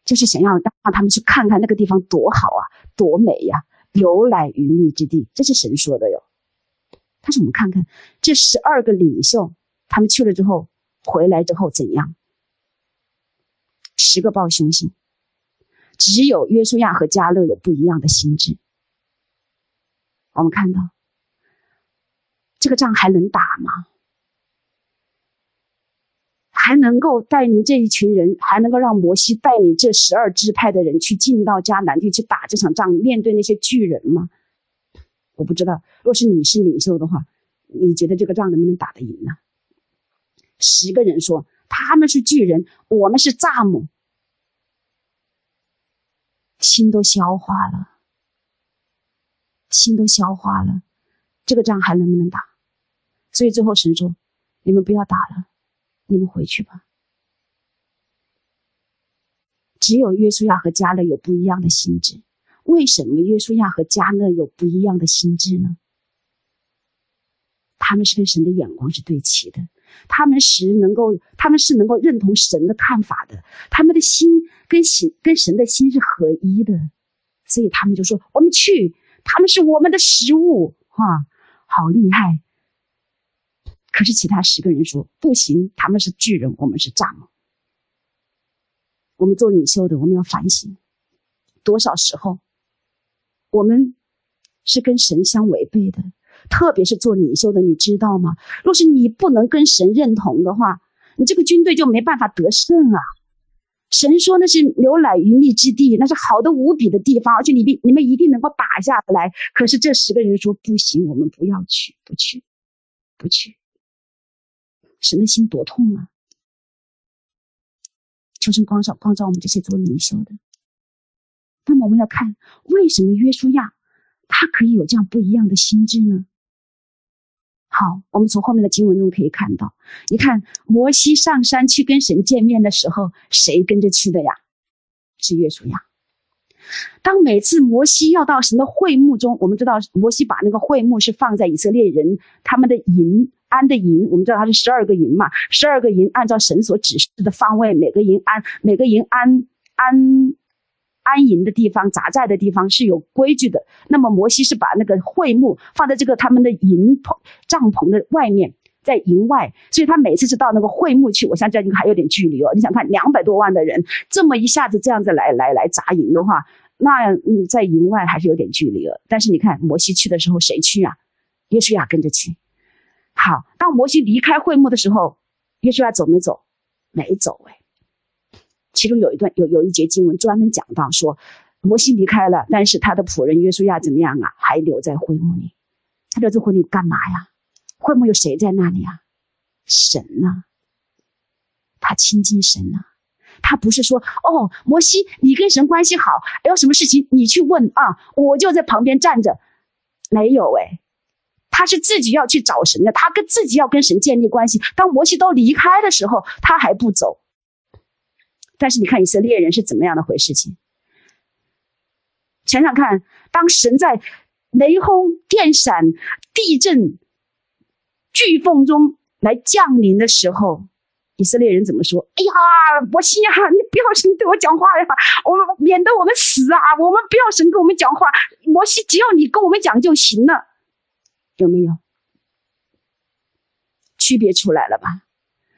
就是想要让他们去看看那个地方多好啊，多美呀，流奶与蜜之地，这是神说的哟。但是我们看看这十二个领袖，他们去了之后回来之后怎样？十个报凶信，只有约书亚和加勒有不一样的心智。我们看到这个仗还能打吗？还能够带领这一群人，还能够让摩西带领这十二支派的人去进到迦南地去打这场仗，面对那些巨人吗？我不知道。若是你是领袖的话，你觉得这个仗能不能打得赢呢？十个人说他们是巨人，我们是蚱蜢，心都消化了。心都消化了，这个仗还能不能打？所以最后神说：“你们不要打了，你们回去吧。”只有约书亚和加勒有不一样的心志。为什么约书亚和迦勒有不一样的心智呢？他们是跟神的眼光是对齐的，他们是能够，他们是能够认同神的看法的，他们的心跟神跟神的心是合一的，所以他们就说：“我们去。”他们是我们的食物，哈，好厉害！可是其他十个人说不行，他们是巨人，我们是蚱蜢。我们做领袖的，我们要反省，多少时候我们是跟神相违背的，特别是做领袖的，你知道吗？若是你不能跟神认同的话，你这个军队就没办法得胜啊。神说那是牛奶鱼蜜之地，那是好的无比的地方，而且你必你们一定能够打下来。可是这十个人说不行，我们不要去，不去，不去。神的心多痛啊！求神光照光照我们这些做领袖的。那么我们要看为什么约书亚他可以有这样不一样的心智呢？好，我们从后面的经文中可以看到，你看摩西上山去跟神见面的时候，谁跟着去的呀？是约书亚。当每次摩西要到神的会幕中，我们知道摩西把那个会幕是放在以色列人他们的营安的营，我们知道它是十二个营嘛，十二个营按照神所指示的方位，每个营安每个营安安安营的地方、扎寨的地方是有规矩的。那么摩西是把那个会幕放在这个他们的营、帐篷的外面，在营外，所以他每次是到那个会幕去。我相信这还有点距离哦。你想看两百多万的人这么一下子这样子来来来扎营的话，那嗯，在营外还是有点距离了。但是你看摩西去的时候，谁去啊？约书亚跟着去。好，当摩西离开会幕的时候，约书亚走没走？没走哎。其中有一段有有一节经文专门讲到说，摩西离开了，但是他的仆人约书亚怎么样啊？还留在会幕里。他留在会幕里干嘛呀？会幕有谁在那里啊？神呐、他亲近神呐、他不是说哦，摩西你跟神关系好，有什么事情你去问啊，我就在旁边站着。没有哎，他是自己要去找神的，他跟自己要跟神建立关系。当摩西都离开的时候，他还不走。但是你看以色列人是怎么样的回事情？想想看，当神在雷轰、电闪、地震、飓风中来降临的时候，以色列人怎么说？哎呀，摩西呀，你不要神对我讲话呀，我免得我们死啊！我们不要神跟我们讲话，摩西只要你跟我们讲就行了，有没有？区别出来了吧？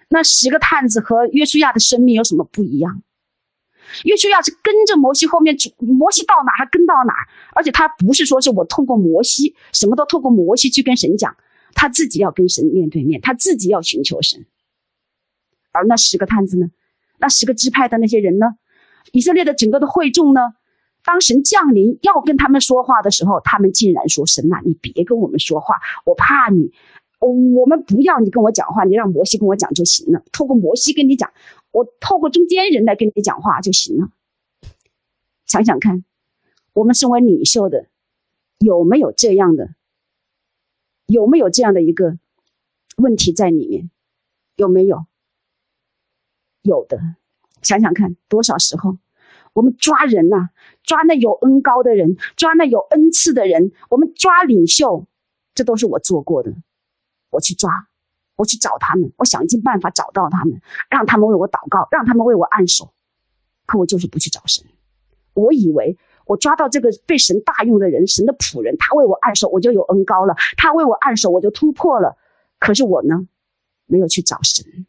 那十个探子和约书亚的生命有什么不一样？约书亚是跟着摩西后面，摩西到哪他跟到哪，而且他不是说是我通过摩西，什么都透过摩西去跟神讲，他自己要跟神面对面，他自己要寻求神。而那十个探子呢？那十个支派的那些人呢？以色列的整个的会众呢？当神降临要跟他们说话的时候，他们竟然说：“神啊，你别跟我们说话，我怕你。”我们不要你跟我讲话，你让摩西跟我讲就行了。透过摩西跟你讲，我透过中间人来跟你讲话就行了。想想看，我们身为领袖的，有没有这样的？有没有这样的一个问题在里面？有没有？有的。想想看，多少时候我们抓人呐、抓那有恩高的人，抓那有恩赐的人，我们抓领袖，这都是我做过的。我去抓，我去找他们，我想尽办法找到他们，让他们为我祷告，让他们为我按手。可我就是不去找神。我以为我抓到这个被神大用的人，神的仆人，他为我按手，我就有恩膏了；他为我按手，我就突破了。可是我呢，没有去找神。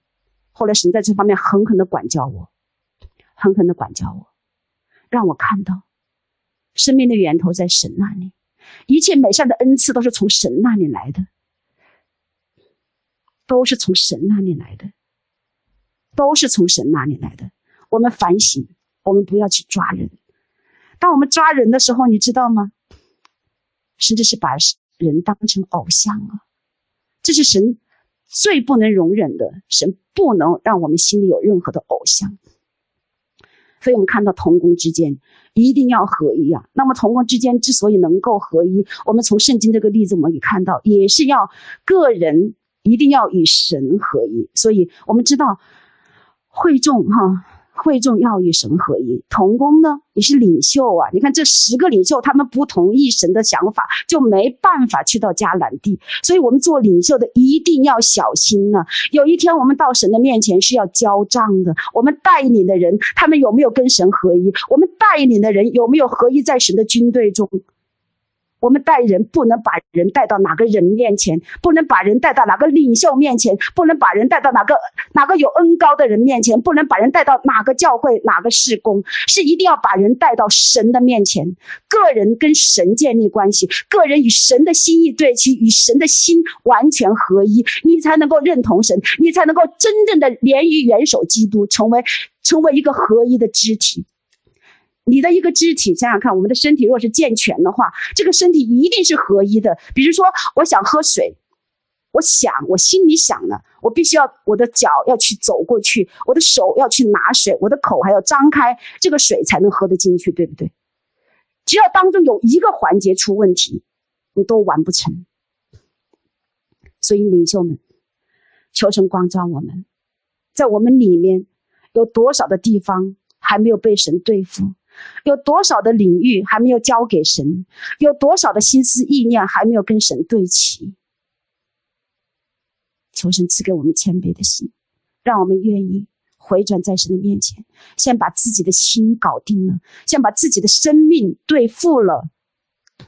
后来神在这方面狠狠的管教我，狠狠的管教我，让我看到生命的源头在神那里，一切美善的恩赐都是从神那里来的。都是从神那里来的，都是从神那里来的。我们反省，我们不要去抓人。当我们抓人的时候，你知道吗？甚至是把人当成偶像啊！这是神最不能容忍的。神不能让我们心里有任何的偶像。所以，我们看到同工之间一定要合一啊。那么，同工之间之所以能够合一，我们从圣经这个例子，我们可以看到，也是要个人。一定要与神合一，所以我们知道会众哈，会众要与神合一。同工呢也是领袖啊，你看这十个领袖，他们不同意神的想法，就没办法去到迦南地。所以我们做领袖的一定要小心呢。有一天我们到神的面前是要交账的。我们带领的人，他们有没有跟神合一？我们带领的人有没有合一在神的军队中？我们带人不能把人带到哪个人面前，不能把人带到哪个领袖面前，不能把人带到哪个哪个有恩高的人面前，不能把人带到哪个教会哪个事工，是一定要把人带到神的面前。个人跟神建立关系，个人与神的心意对齐，与神的心完全合一，你才能够认同神，你才能够真正的连于元首基督，成为成为一个合一的肢体。你的一个肢体，想想看，我们的身体若是健全的话，这个身体一定是合一的。比如说，我想喝水，我想，我心里想了，我必须要我的脚要去走过去，我的手要去拿水，我的口还要张开，这个水才能喝得进去，对不对？只要当中有一个环节出问题，你都完不成。所以领袖们，求神光照我们，在我们里面有多少的地方还没有被神对付？有多少的领域还没有交给神？有多少的心思意念还没有跟神对齐？求神赐给我们谦卑的心，让我们愿意回转在神的面前，先把自己的心搞定了，先把自己的生命对付了。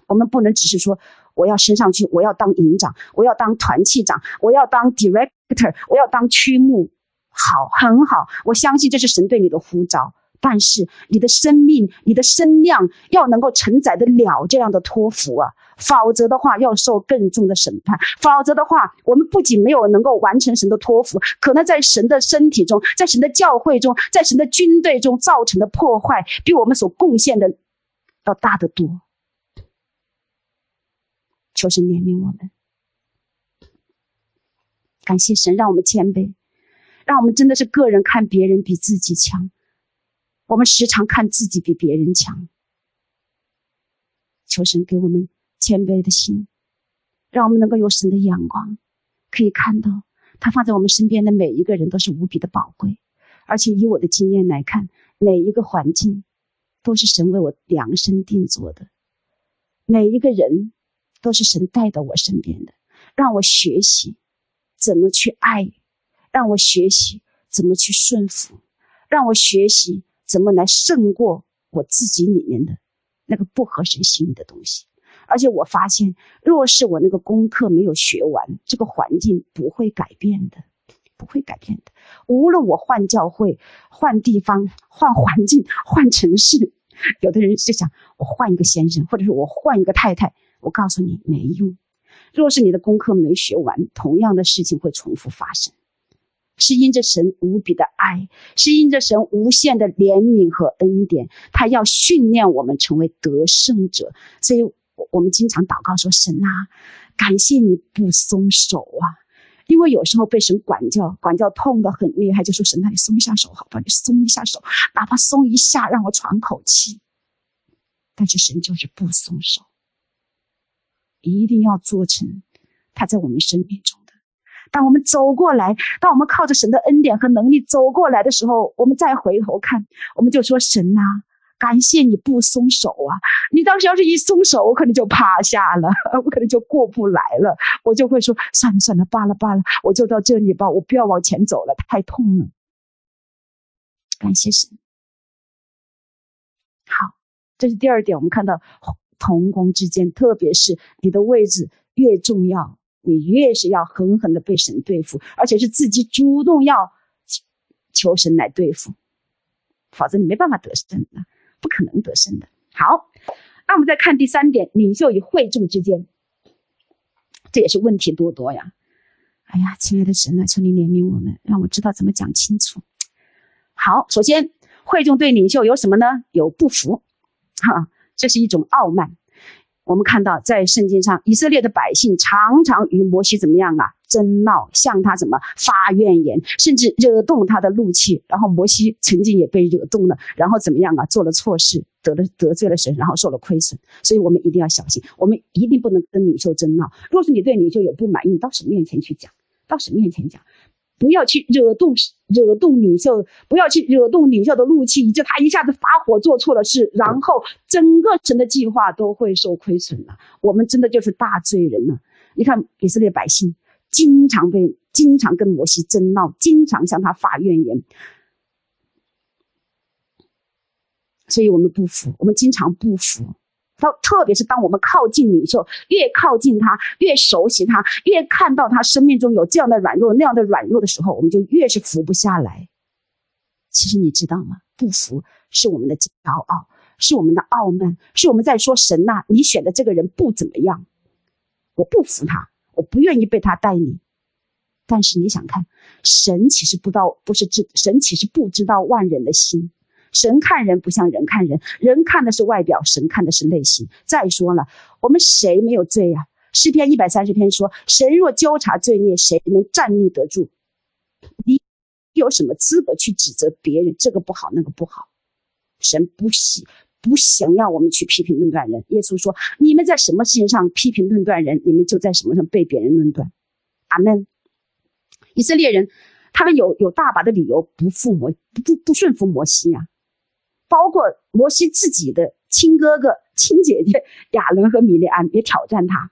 我们不能只是说我要升上去，我要当营长，我要当团契长，我要当 director，我要当区牧。好，很好，我相信这是神对你的呼召。但是你的生命、你的身量要能够承载得了这样的托付啊，否则的话要受更重的审判。否则的话，我们不仅没有能够完成神的托付，可能在神的身体中、在神的教会中、在神的军队中造成的破坏，比我们所贡献的要大得多。求神怜悯我们，感谢神让我们谦卑，让我们真的是个人看别人比自己强。我们时常看自己比别人强，求神给我们谦卑的心，让我们能够有神的眼光，可以看到他放在我们身边的每一个人都是无比的宝贵，而且以我的经验来看，每一个环境都是神为我量身定做的，每一个人都是神带到我身边的，让我学习怎么去爱，让我学习怎么去顺服，让我学习。怎么来胜过我自己里面的那个不合神心意的东西？而且我发现，若是我那个功课没有学完，这个环境不会改变的，不会改变的。无论我换教会、换地方、换环境、换城市，有的人就想我换一个先生，或者是我换一个太太。我告诉你，没用。若是你的功课没学完，同样的事情会重复发生。是因着神无比的爱，是因着神无限的怜悯和恩典，他要训练我们成为得胜者。所以，我们经常祷告说：“神啊，感谢你不松手啊！”因为有时候被神管教，管教痛的很厉害，就说：“神啊，你松一下手，好吧？你松一下手，哪怕松一下，让我喘口气。”但是神就是不松手，一定要做成他在我们生命中。当我们走过来，当我们靠着神的恩典和能力走过来的时候，我们再回头看，我们就说：“神啊，感谢你不松手啊！你当时要是一松手，我可能就趴下了，我可能就过不来了，我就会说：算了算了，罢了罢了，我就到这里吧，我不要往前走了，太痛了。感谢神。好，这是第二点，我们看到同工之间，特别是你的位置越重要。你越是要狠狠的被神对付，而且是自己主动要求神来对付，否则你没办法得胜的，不可能得胜的。好，那我们再看第三点，领袖与会众之间，这也是问题多多呀。哎呀，亲爱的神啊，求你怜悯我们，让我知道怎么讲清楚。好，首先会众对领袖有什么呢？有不服，哈，这是一种傲慢。我们看到，在圣经上，以色列的百姓常常与摩西怎么样啊？争闹，向他怎么发怨言，甚至惹动他的怒气。然后摩西曾经也被惹动了，然后怎么样啊？做了错事，得了得罪了神，然后受了亏损。所以我们一定要小心，我们一定不能跟领袖争闹。若是你对领袖有不满意，到神面前去讲，到神面前讲。不要去惹动神惹动领袖，不要去惹动领袖的怒气，以致他一下子发火做错了事，然后整个神的计划都会受亏损了。我们真的就是大罪人了。你看以色列百姓经常被经常跟摩西争闹，经常向他发怨言，所以我们不服，我们经常不服。到特别是当我们靠近领袖，越靠近他，越熟悉他，越看到他生命中有这样的软弱、那样的软弱的时候，我们就越是服不下来。其实你知道吗？不服是我们的骄傲，是我们的傲慢，是我们在说神呐，你选的这个人不怎么样，我不服他，我不愿意被他带领。但是你想看，神其实不知道，不是知神其实不知道万人的心。神看人不像人看人，人看的是外表，神看的是内心。再说了，我们谁没有罪呀？诗篇一百三十篇说：“神若纠察罪孽，谁能站立得住？”你有什么资格去指责别人？这个不好，那个不好。神不喜不想要我们去批评论断人。耶稣说：“你们在什么事情上批评论断人，你们就在什么上被别人论断。”阿门。以色列人，他们有有大把的理由不服摩不不不顺服摩西呀。包括摩西自己的亲哥哥、亲姐姐 亚伦和米利安也挑战他。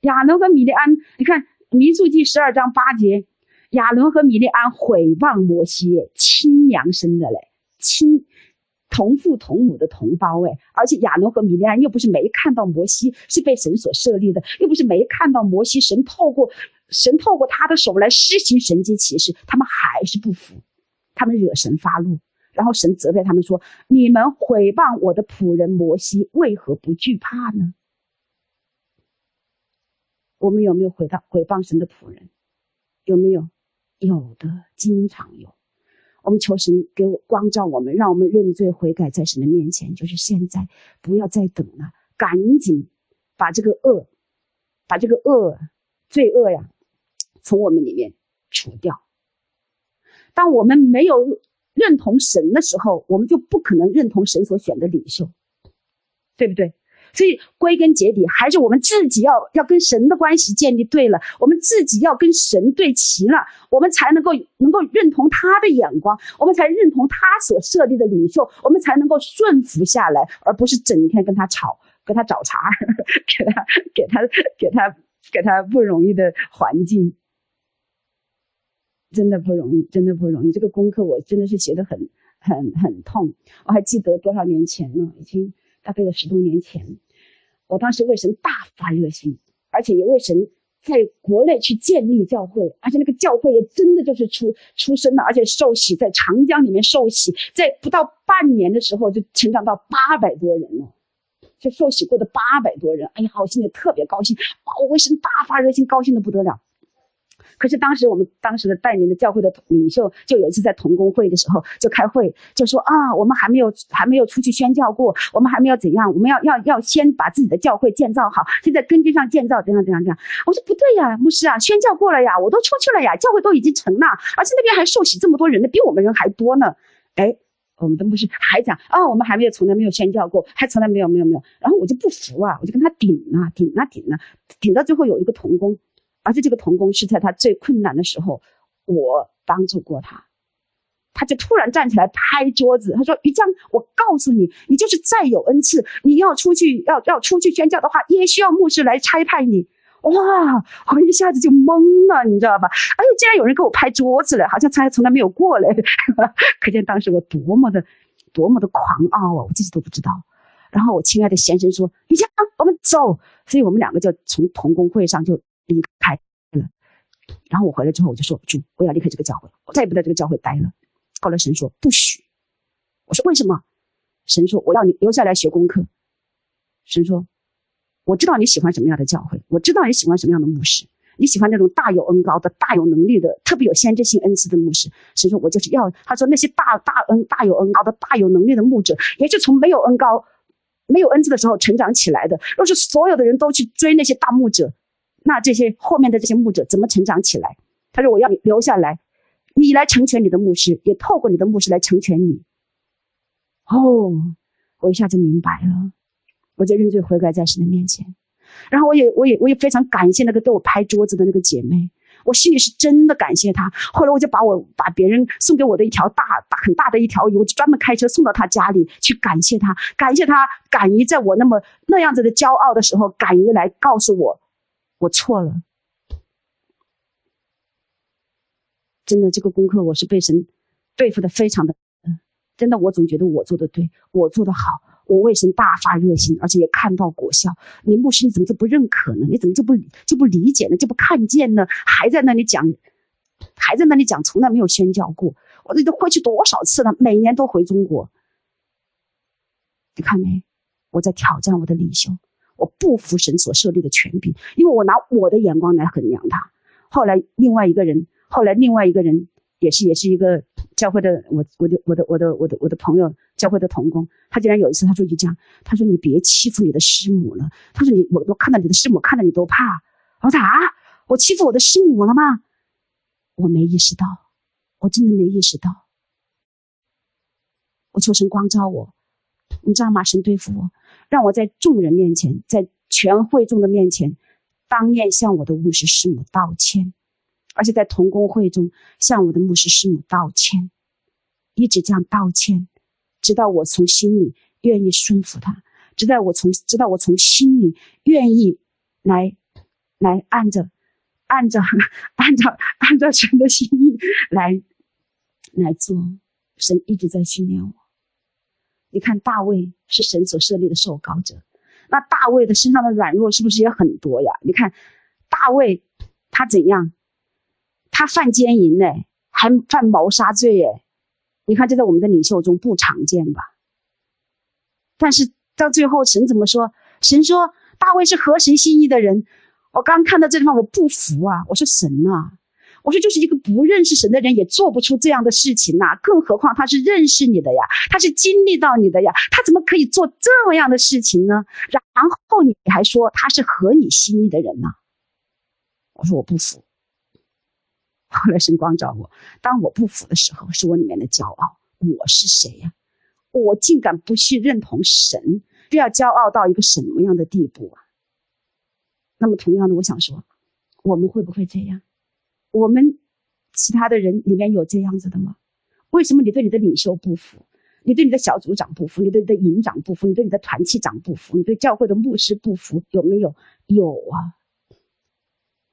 亚伦和米利安，你看《民数记》十二章八节，亚伦和米利安毁谤摩西，亲娘生的嘞，亲同父同母的同胞诶，而且亚伦和米利安又不是没看到摩西是被神所设立的，又不是没看到摩西神透过神透过他的手来施行神迹奇事，他们还是不服，他们惹神发怒，然后神责备他们说：“你们毁谤我的仆人摩西，为何不惧怕呢？”我们有没有毁谤毁谤神的仆人？有没有？有的，经常有。我们求神给我光照我们，让我们认罪悔改，在神的面前，就是现在，不要再等了，赶紧把这个恶，把这个恶罪恶呀，从我们里面除掉。当我们没有认同神的时候，我们就不可能认同神所选的领袖，对不对？所以归根结底，还是我们自己要要跟神的关系建立对了，我们自己要跟神对齐了，我们才能够能够认同他的眼光，我们才认同他所设立的领袖，我们才能够顺服下来，而不是整天跟他吵，跟他找茬，给他给他给他给他不容易的环境，真的不容易，真的不容易。这个功课我真的是写得很很很痛，我还记得多少年前呢，已经大概有十多年前。我当时为神大发热心，而且也为神在国内去建立教会，而且那个教会也真的就是出出生了，而且受洗在长江里面受洗，在不到半年的时候就成长到八百多人了，就受洗过的八百多人，哎呀，我心里特别高兴，哇，我为神大发热心，高兴得不得了。可是当时我们当时的带领的教会的领袖就有一次在同工会的时候就开会，就说啊，我们还没有还没有出去宣教过，我们还没有怎样，我们要要要先把自己的教会建造好，现在根基上建造怎样怎样怎样。我说不对呀，牧师啊，宣教过了呀，我都出去了呀，教会都已经成了，而且那边还受洗这么多人呢，比我们人还多呢。哎，我们的牧师还讲啊，我们还没有从来没有宣教过，还从来没有没有没有。然后我就不服啊，我就跟他顶啊顶啊顶啊，顶到最后有一个童工。而且这个童工是在他最困难的时候，我帮助过他，他就突然站起来拍桌子，他说：“于江，我告诉你，你就是再有恩赐，你要出去要要出去宣教的话，也需要牧师来差派你。”哇，我一下子就懵了，你知道吧？哎呦，竟然有人给我拍桌子了，好像他从来没有过嘞，可见当时我多么的多么的狂傲啊，我自己都不知道。然后我亲爱的先生说：“于江，我们走。”所以我们两个就从童工会上就。离开了，然后我回来之后，我就说主，我要离开这个教会，我再也不在这个教会待了。后来神说不许，我说为什么？神说我要你留下来学功课。神说我知道你喜欢什么样的教会，我知道你喜欢什么样的牧师，你喜欢那种大有恩高的、大有能力的、特别有先知性恩赐的牧师。神说我就是要，他说那些大大恩、大有恩高的、大有能力的牧者，也是从没有恩高、没有恩赐的时候成长起来的。若是所有的人都去追那些大牧者，那这些后面的这些牧者怎么成长起来？他说：“我要你留下来，你来成全你的牧师，也透过你的牧师来成全你。”哦，我一下就明白了，我就认罪悔改在神的面前。然后我也，我也，我也非常感谢那个给我拍桌子的那个姐妹，我心里是真的感谢她。后来我就把我把别人送给我的一条大大很大的一条鱼，我就专门开车送到她家里去感谢她，感谢她敢于在我那么那样子的骄傲的时候，敢于来告诉我。我错了，真的，这个功课我是被神对付的非常的，真的，我总觉得我做的对，我做的好，我为神大发热心，而且也看到果效。你牧师你怎么就不认可呢？你怎么就不就不理解呢？就不看见呢？还在那里讲，还在那里讲，从来没有宣教过。我这都回去多少次了？每年都回中国。你看没？我在挑战我的领袖。我不服神所设立的权柄，因为我拿我的眼光来衡量他。后来另外一个人，后来另外一个人也是也是一个教会的，我我的我的我的我的我的朋友，教会的同工，他竟然有一次他说一句这样，他说你别欺负你的师母了，他说你我我看到你的师母看到你都怕。我说啊，我欺负我的师母了吗？我没意识到，我真的没意识到。我求神光照我，你知道吗？神对付我。让我在众人面前，在全会众的面前，当面向我的牧师师母道歉，而且在同工会中向我的牧师师母道歉，一直这样道歉，直到我从心里愿意顺服他，直到我从直到我从心里愿意来来按着按着按照按照神的心意来来做。神一直在训练我。你看，大卫是神所设立的受膏者，那大卫的身上的软弱是不是也很多呀？你看，大卫他怎样？他犯奸淫呢，还犯谋杀罪耶。你看，这在我们的领袖中不常见吧？但是到最后，神怎么说？神说大卫是合神心意的人。我刚看到这地方，我不服啊！我说神啊，我说就是一个不认识神的人也做不出这样的事情呐、更何况他是认识你的呀，他是经历到你的呀，他怎么可以做这么样的事情呢？然后你还说他是合你心意的人呢？我说我不服。后来神光照我，当我不服的时候，是我里面的骄傲。我是谁呀？我竟敢不去认同神，不要骄傲到一个什么样的地步啊？那么同样的，我想说，我们会不会这样？我们其他的人里面有这样子的吗？为什么你对你的领袖不服？你对你的小组长不服？你对你的营长不服？你对你的团契长不服？你对教会的牧师不服？有没有？有啊，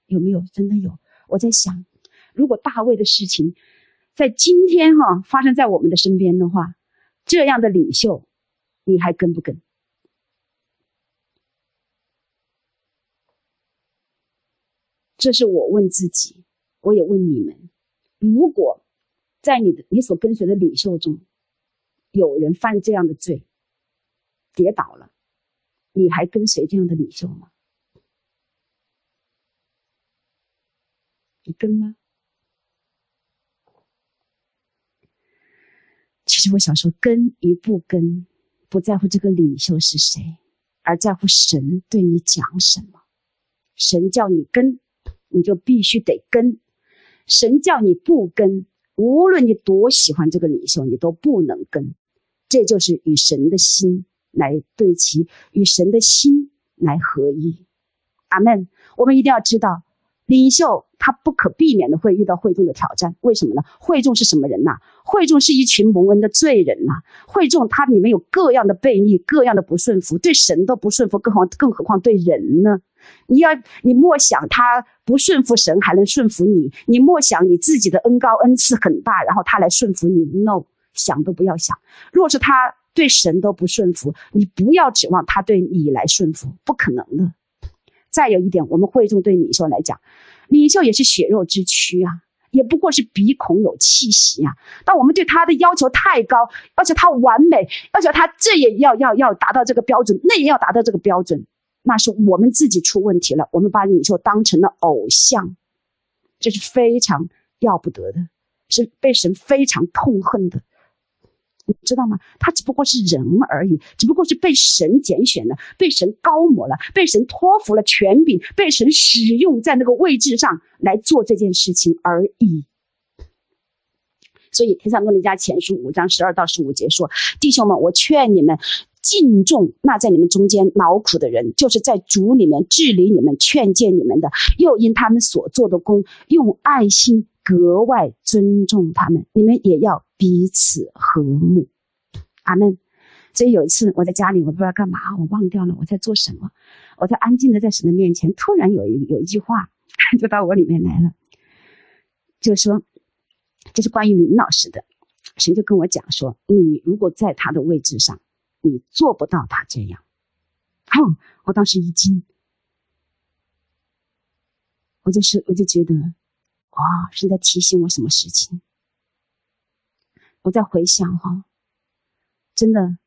有没有？真的有。我在想，如果大卫的事情在今天哈、发生在我们的身边的话，这样的领袖，你还跟不跟？这是我问自己，我也问你们：如果在你的你所跟随的领袖中，有人犯这样的罪，跌倒了，你还跟随这样的领袖吗？你跟吗？其实我想说，跟与不跟，不在乎这个领袖是谁，而在乎神对你讲什么。神叫你跟。你就必须得跟，神叫你不跟，无论你多喜欢这个领袖，你都不能跟。这就是与神的心来对齐，与神的心来合一。阿门。我们一定要知道。领袖他不可避免的会遇到会众的挑战，为什么呢？会众是什么人呐？会众是一群蒙恩的罪人呐。会众他里面有各样的悖逆，各样的不顺服，对神都不顺服，更何更何况对人呢？你要你莫想他不顺服神还能顺服你，你莫想你自己的恩高恩赐很大，然后他来顺服你。No，想都不要想。若是他对神都不顺服，你不要指望他对你来顺服，不可能的。再有一点，我们会众对领袖来讲，领袖也是血肉之躯啊，也不过是鼻孔有气息啊。但我们对他的要求太高，要求他完美，要求他这也要要要达到这个标准，那也要达到这个标准，那是我们自己出问题了。我们把领袖当成了偶像，这是非常要不得的，是被神非常痛恨的。你知道吗？他只不过是人而已，只不过是被神拣选了，被神高抹了，被神托付了权柄，被神使用在那个位置上来做这件事情而已。所以，帖撒罗尼迦前书五章十二到十五节说：“弟兄们，我劝你们敬重那在你们中间劳苦的人，就是在主里面治理你们、劝诫你们的，又因他们所做的工，用爱心。”格外尊重他们，你们也要彼此和睦。阿门。所以有一次我在家里，我不知道干嘛，我忘掉了我在做什么。我在安静的在神的面前，突然有一有一句话就到我里面来了，就说这是关于明老师的。神就跟我讲说，你如果在他的位置上，你做不到他这样。哦，我当时一惊，我就是我就觉得。哇，是在提醒我什么事情？我在回想哈，真的，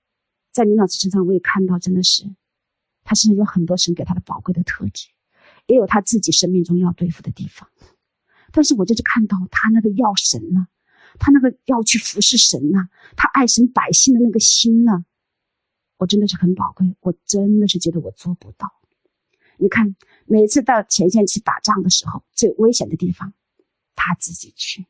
在林老师身上我也看到，真的是他身上有很多神给他的宝贵的特质，也有他自己生命中要对付的地方。但是我就是看到他那个要神呢、他那个要去服侍神呢、他爱神百姓的那个心呢、我真的是很宝贵。我真的是觉得我做不到。你看，每次到前线去打仗的时候，最危险的地方。他自己去，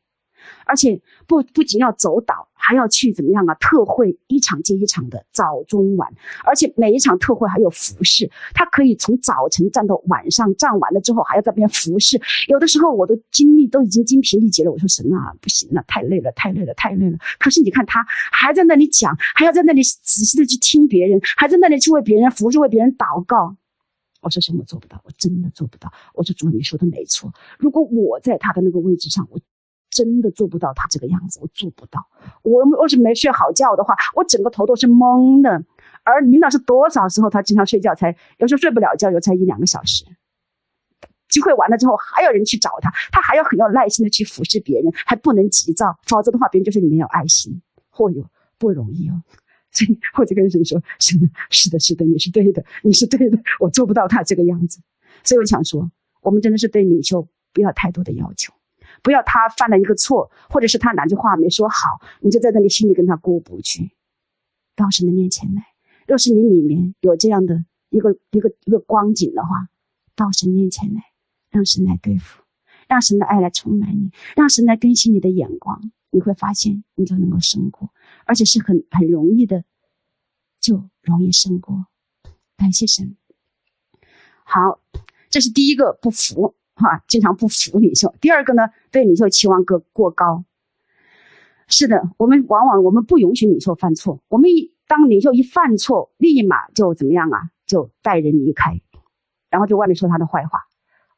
而且不不仅要走岛，还要去怎么样啊？特会一场接一场的，早中晚，而且每一场特会还有服侍，他可以从早晨站到晚上，站完了之后还要在那边服侍。有的时候我的精力都已经精疲力竭了，我说神啊，不行了，太累了，太累了，太累了。可是你看他还在那里讲，还要在那里仔细的去听别人，还在那里去为别人服侍，为别人祷告。我说什么做不到？我真的做不到。我说主，你说的没错。如果我在他的那个位置上，我真的做不到他这个样子，我做不到。我要是没睡好觉的话，我整个头都是懵的。而领导是多少时候他经常睡觉才，有时候睡不了觉，有才一两个小时。聚会完了之后，还有人去找他，他还要很有耐心的去服侍别人，还不能急躁，否则的话，别人就说你没有爱心。嚯哟，不容易哦。所以我就跟神说：“神，是的，是的，你是对的，你是对的，我做不到他这个样子。”所以我想说，我们真的是对领袖不要太多的要求，不要他犯了一个错，或者是他哪句话没说好，你就在那里心里跟他过不去。到神的面前来，若是你里面有这样的一个一个一个光景的话，到神面前来，让神来对付，让神的爱来充满你，让神来更新你的眼光。你会发现，你就能够胜过，而且是很很容易的，就容易胜过。感谢神。好，这是第一个不服哈，经常不服领袖。第二个呢，对领袖期望过过高。是的，我们往往我们不允许领袖犯错，我们一当领袖一犯错，立马就怎么样啊？就带人离开，然后就外面说他的坏话。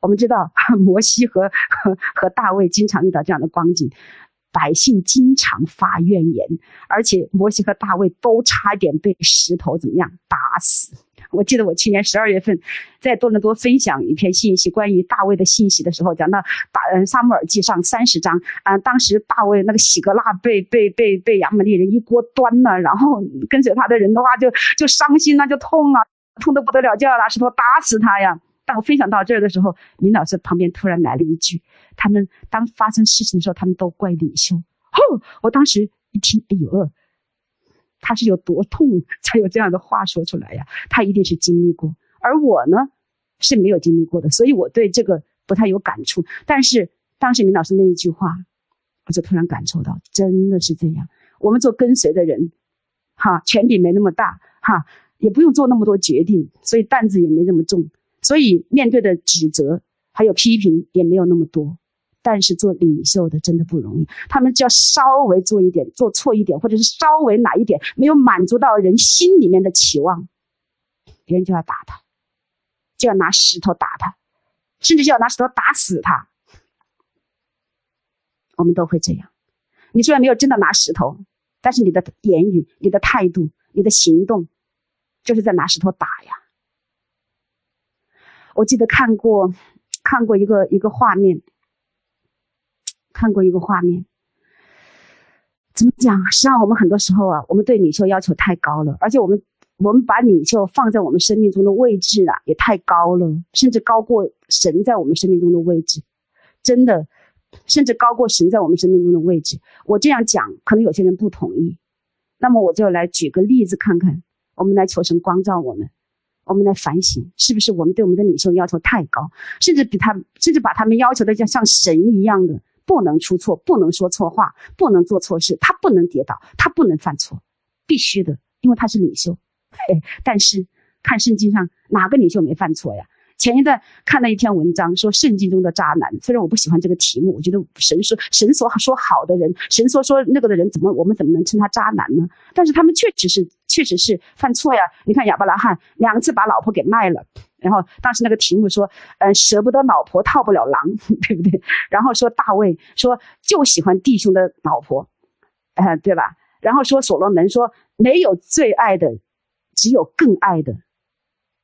我们知道，摩西和和 和大卫经常遇到这样的光景。百姓经常发怨言，而且摩西和大卫都差点被石头怎么样打死。我记得我去年十二月份在多伦多分享一篇信息，关于大卫的信息的时候，讲到大嗯撒母耳记上三十章啊，当时大卫那个喜格拉被被被被亚玛力人一锅端了，然后跟随他的人的话就就伤心啊，就痛啊，痛得不得了，就要拿石头打死他呀。当我分享到这儿的时候，林老师旁边突然来了一句：“他们当发生事情的时候，他们都怪领袖。”哦，我当时一听，哎呦，他是有多痛才有这样的话说出来呀？他一定是经历过，而我呢是没有经历过的，所以我对这个不太有感触。但是当时林老师那一句话，我就突然感受到，真的是这样。我们做跟随的人，哈，权柄没那么大，哈，也不用做那么多决定，所以担子也没那么重。所以面对的指责还有批评也没有那么多，但是做领袖的真的不容易。他们只要稍微做一点，做错一点，或者是稍微哪一点没有满足到人心里面的期望，别人就要打他，就要拿石头打他，甚至就要拿石头打死他。我们都会这样。你虽然没有真的拿石头，但是你的言语、你的态度、你的行动，就是在拿石头打呀。我记得看过，看过一个一个画面，看过一个画面。怎么讲？实际上，我们很多时候啊，我们对领袖要求太高了，而且我们我们把领袖放在我们生命中的位置啊，也太高了，甚至高过神在我们生命中的位置。真的，甚至高过神在我们生命中的位置。我这样讲，可能有些人不同意。那么，我就来举个例子看看，我们来求神光照我们。我们来反省，是不是我们对我们的领袖要求太高，甚至比他，甚至把他们要求的像像神一样的，不能出错，不能说错话，不能做错事，他不能跌倒，他不能犯错，必须的，因为他是领袖。嘿，但是看圣经上哪个领袖没犯错呀？前一段看了一篇文章，说圣经中的渣男。虽然我不喜欢这个题目，我觉得神说神所说好的人，神所说那个的人，怎么我们怎么能称他渣男呢？但是他们确实是确实是犯错呀。你看亚伯拉罕两次把老婆给卖了，然后当时那个题目说，嗯，舍不得老婆套不了狼，对不对？然后说大卫说就喜欢弟兄的老婆，呃，对吧？然后说所罗门说没有最爱的，只有更爱的。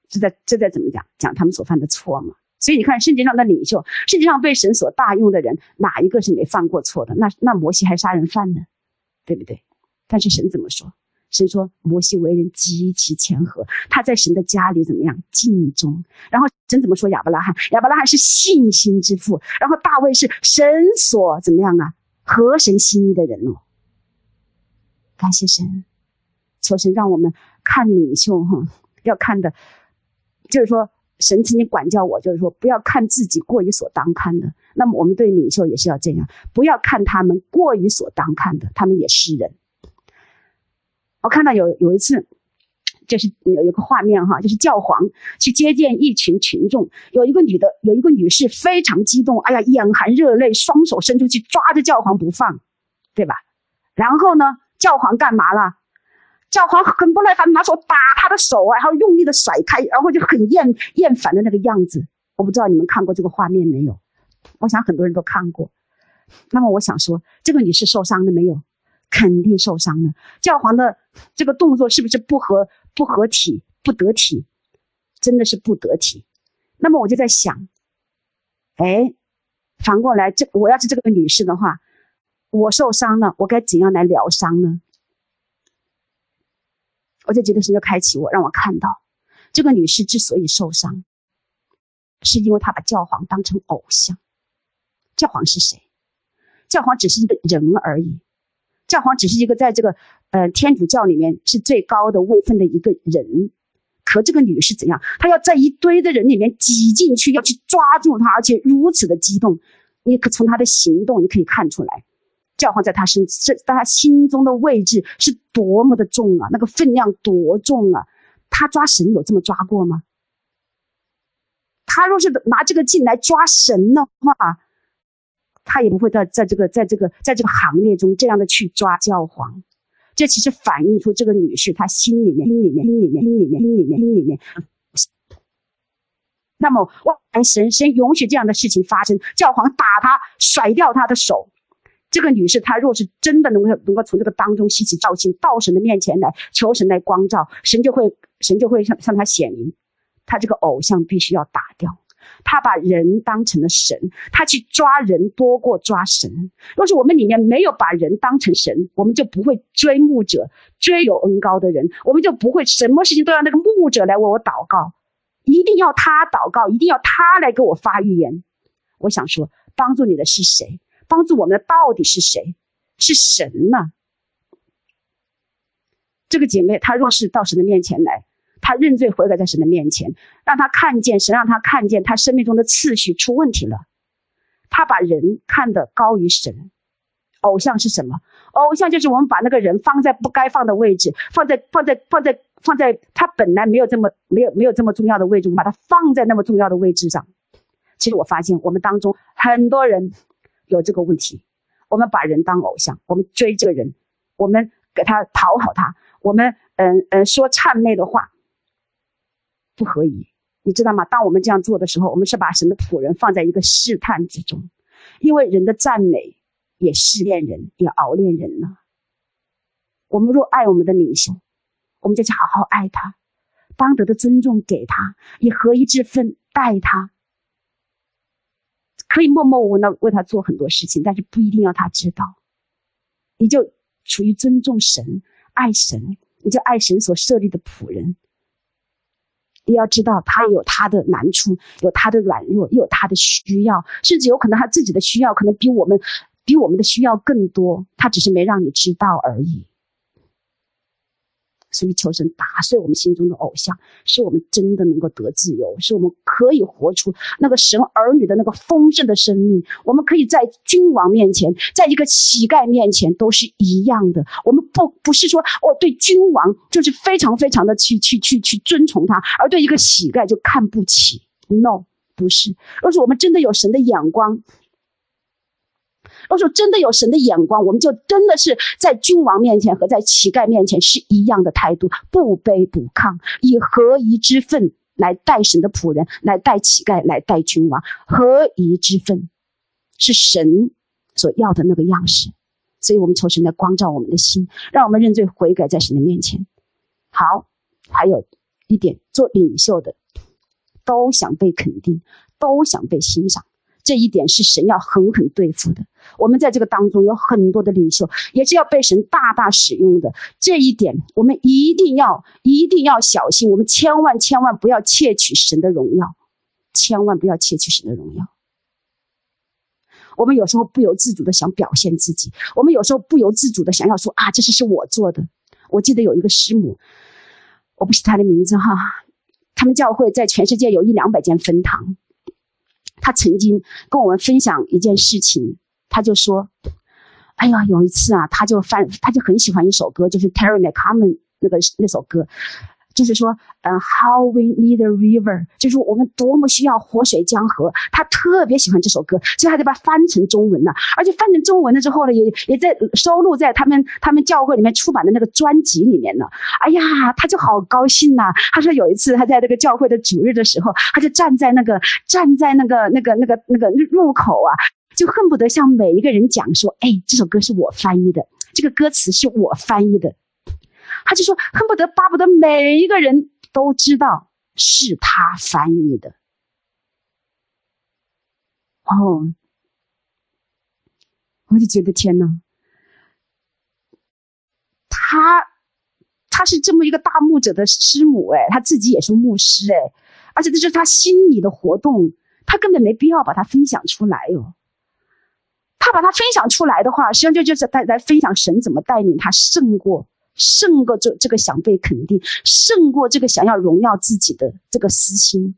这在这在怎么讲？讲他们所犯的错嘛。所以你看，圣经上的领袖，圣经上被神所大用的人，哪一个是没犯过错的？那那摩西还杀人犯呢，对不对？但是神怎么说？神说摩西为人极其谦和，他在神的家里怎么样尽忠。然后神怎么说亚伯拉罕？亚伯拉罕是信心之父。然后大卫是神所怎么样啊？合神心意的人哦。感谢神，求神让我们看领袖哈，要看的。就是说，神曾经管教我，就是说，不要看自己过于所当看的。那么，我们对领袖也是要这样，不要看他们过于所当看的，他们也是人。我看到有有一次，就是有一个画面哈，就是教皇去接见一群群众，有一个女的，有一个女士非常激动，哎呀，眼含热泪，双手伸出去抓着教皇不放，对吧？然后呢，教皇干嘛了？教皇很不耐烦，拿手打他的手啊，然后用力的甩开，然后就很厌厌烦的那个样子。我不知道你们看过这个画面没有？我想很多人都看过。那么我想说，这个女士受伤了没有？肯定受伤了。教皇的这个动作是不是不合不合体、不得体？真的是不得体。那么我就在想，哎，反过来，这我要是这个女士的话，我受伤了，我该怎样来疗伤呢？我就觉得神就开启我，让我看到这个女士之所以受伤，是因为她把教皇当成偶像。教皇是谁？教皇只是一个人而已。教皇只是一个在这个呃天主教里面是最高的位分的一个人。可这个女是怎样？她要在一堆的人里面挤进去，要去抓住他，而且如此的激动。你可从她的行动，你可以看出来。教皇在他身，在他心中的位置是多么的重啊！那个分量多重啊！他抓神有这么抓过吗？他若是拿这个劲来抓神的话，他也不会在在这个在这个在这个行列中这样的去抓教皇。这其实反映出这个女士她心里面、心里面、心里面、心里面、心里面、心里面。那么，哇！神神允许这样的事情发生，教皇打他，甩掉他的手。这个女士，她若是真的能够能够从这个当中吸取教训，到神的面前来求神来光照，神就会神就会向向她显明，她这个偶像必须要打掉。他把人当成了神，他去抓人多过抓神。若是我们里面没有把人当成神，我们就不会追牧者，追有恩高的人，我们就不会什么事情都要那个牧者来为我祷告，一定要他祷告，一定要他来给我发预言。我想说，帮助你的是谁？帮助我们的到底是谁？是神呐！这个姐妹，她若是到神的面前来，他认罪悔改在神的面前，让他看见神，让他看见他生命中的次序出问题了。他把人看得高于神。偶像是什么？偶像就是我们把那个人放在不该放的位置，放在放在放在放在他本来没有这么没有没有这么重要的位置，我们把他放在那么重要的位置上。其实我发现我们当中很多人。有这个问题，我们把人当偶像，我们追这个人，我们给他讨好他，我们嗯嗯说谄媚的话，不合宜，你知道吗？当我们这样做的时候，我们是把神的仆人放在一个试探之中，因为人的赞美也试炼人，也熬炼人呢。我们若爱我们的领袖，我们就去好好爱他，当得的尊重给他，以合一之分待他。可以默默无闻的为他做很多事情，但是不一定要他知道。你就处于尊重神、爱神，你就爱神所设立的仆人。你要知道，他有他的难处，有他的软弱，也有他的需要，甚至有可能他自己的需要可能比我们比我们的需要更多，他只是没让你知道而已。所以求神打碎我们心中的偶像，使我们真的能够得自由，使我们可以活出那个神儿女的那个丰盛的生命。我们可以在君王面前，在一个乞丐面前都是一样的。我们不不是说我对君王就是非常非常的去去去去尊崇他，而对一个乞丐就看不起。No，不是。若是我们真的有神的眼光。若说真的有神的眼光，我们就真的是在君王面前和在乞丐面前是一样的态度，不卑不亢，以合宜之分来待神的仆人，来待乞丐，来待君王。合宜之分是神所要的那个样式，所以我们求神来光照我们的心，让我们认罪悔改在神的面前。好，还有一点，做领袖的都想被肯定，都想被欣赏。这一点是神要狠狠对付的。我们在这个当中有很多的领袖，也是要被神大大使用的。这一点我们一定要一定要小心，我们千万千万不要窃取神的荣耀，千万不要窃取神的荣耀。我们有时候不由自主的想表现自己，我们有时候不由自主的想要说啊，这事是我做的。我记得有一个师母，我不是他的名字哈，他们教会在全世界有一两百间分堂。他曾经跟我们分享一件事情，他就说：“哎呀，有一次啊，他就翻，他就很喜欢一首歌，就是 Terry McCarmen 那个那首歌，就是说，嗯，How we need a river，就是我们多么需要活水江河。他特别喜欢这首歌，所以他就把它翻成中文了。而且翻成中文了之后呢，也也在收录在他们他们教会里面出版的那个专辑里面了。哎呀，他就好高兴呐、他说有一次他在那个教会的主日的时候，他就站在那个站在那个那个那个那个入口啊，就恨不得向每一个人讲说：“哎，这首歌是我翻译的，这个歌词是我翻译的。”他就说，恨不得巴不得每一个人都知道是他翻译的。哦，我就觉得天哪，他他是这么一个大牧者的师母哎，他自己也是牧师哎，而且这是他心里的活动，他根本没必要把它分享出来哟。他把它分享出来的话，实际上就就是在来分享神怎么带领他胜过。胜过这这个想被肯定，胜过这个想要荣耀自己的这个私心。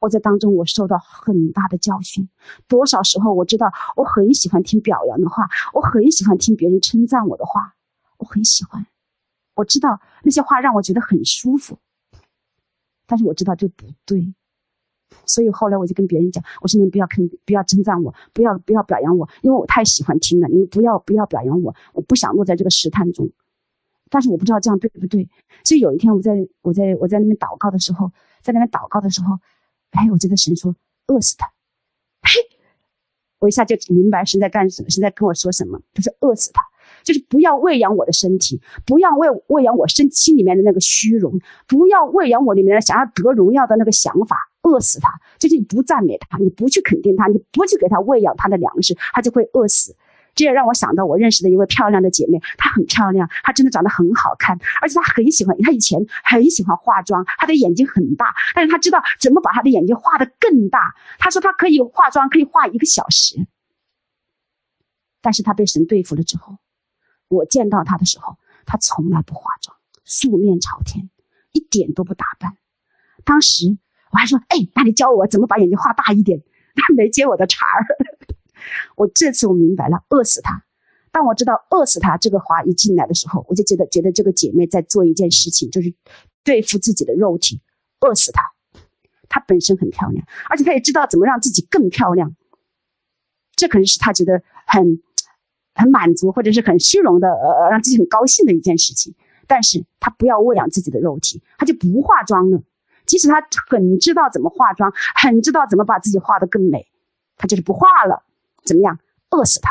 我在当中，我受到很大的教训。多少时候，我知道我很喜欢听表扬的话，我很喜欢听别人称赞我的话，我很喜欢。我知道那些话让我觉得很舒服，但是我知道这不对。所以后来我就跟别人讲，我说你们不要肯，不要称赞我，不要不要表扬我，因为我太喜欢听了。你们不要不要表扬我，我不想落在这个试探中。但是我不知道这样对不对，所以有一天我在我在我在那边祷告的时候，在那边祷告的时候，哎，我觉得神说饿死他，嘿，我一下就明白神在干什么，神在跟我说什么。他说饿死他，就是不要喂养我的身体，不要喂喂养我身心里面的那个虚荣，不要喂养我里面的想要得荣耀的那个想法，饿死他，就是你不赞美他，你不去肯定他，你不去给他喂养他的粮食，他就会饿死。这也让我想到我认识的一位漂亮的姐妹，她很漂亮，她真的长得很好看，而且她很喜欢，她以前很喜欢化妆，她的眼睛很大，但是她知道怎么把她的眼睛画得更大。她说她可以化妆，可以画一个小时。但是她被神对付了之后，我见到她的时候，她从来不化妆，素面朝天，一点都不打扮。当时我还说：“哎，那你教我怎么把眼睛画大一点？”她没接我的茬儿。我这次我明白了，饿死他。当我知道饿死他这个话一进来的时候，我就觉得觉得这个姐妹在做一件事情，就是对付自己的肉体，饿死他。她本身很漂亮，而且她也知道怎么让自己更漂亮。这可能是她觉得很很满足，或者是很虚荣的，呃，让自己很高兴的一件事情。但是她不要喂养自己的肉体，她就不化妆了。即使她很知道怎么化妆，很知道怎么把自己画得更美，她就是不化了。怎么样？饿死他，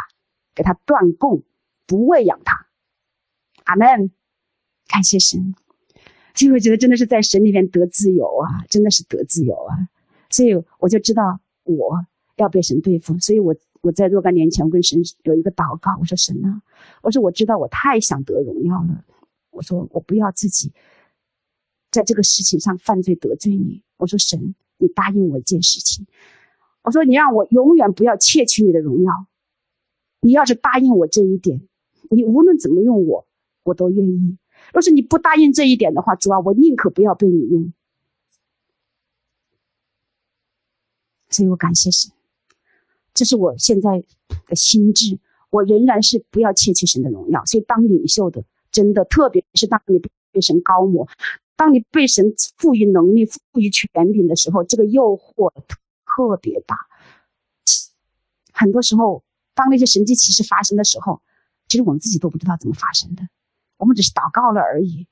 给他断供，不喂养他。阿门。感谢神。所以我觉得真的是在神里面得自由啊，真的是得自由啊。所以我就知道我要被神对付。所以我我在若干年前我跟神有一个祷告，我说神啊，我说我知道我太想得荣耀了。我说我不要自己在这个事情上犯罪得罪你。我说神，你答应我一件事情。我说：“你让我永远不要窃取你的荣耀。你要是答应我这一点，你无论怎么用我，我都愿意。若是你不答应这一点的话，主啊，我宁可不要被你用。所以我感谢神，这是我现在的心智。我仍然是不要窃取神的荣耀。所以当领袖的，真的，特别是当你被神高抹，当你被神赋予能力、赋予权柄的时候，这个诱惑。”特别大，很多时候，当那些神迹奇事发生的时候，其实我们自己都不知道怎么发生的，我们只是祷告了而已，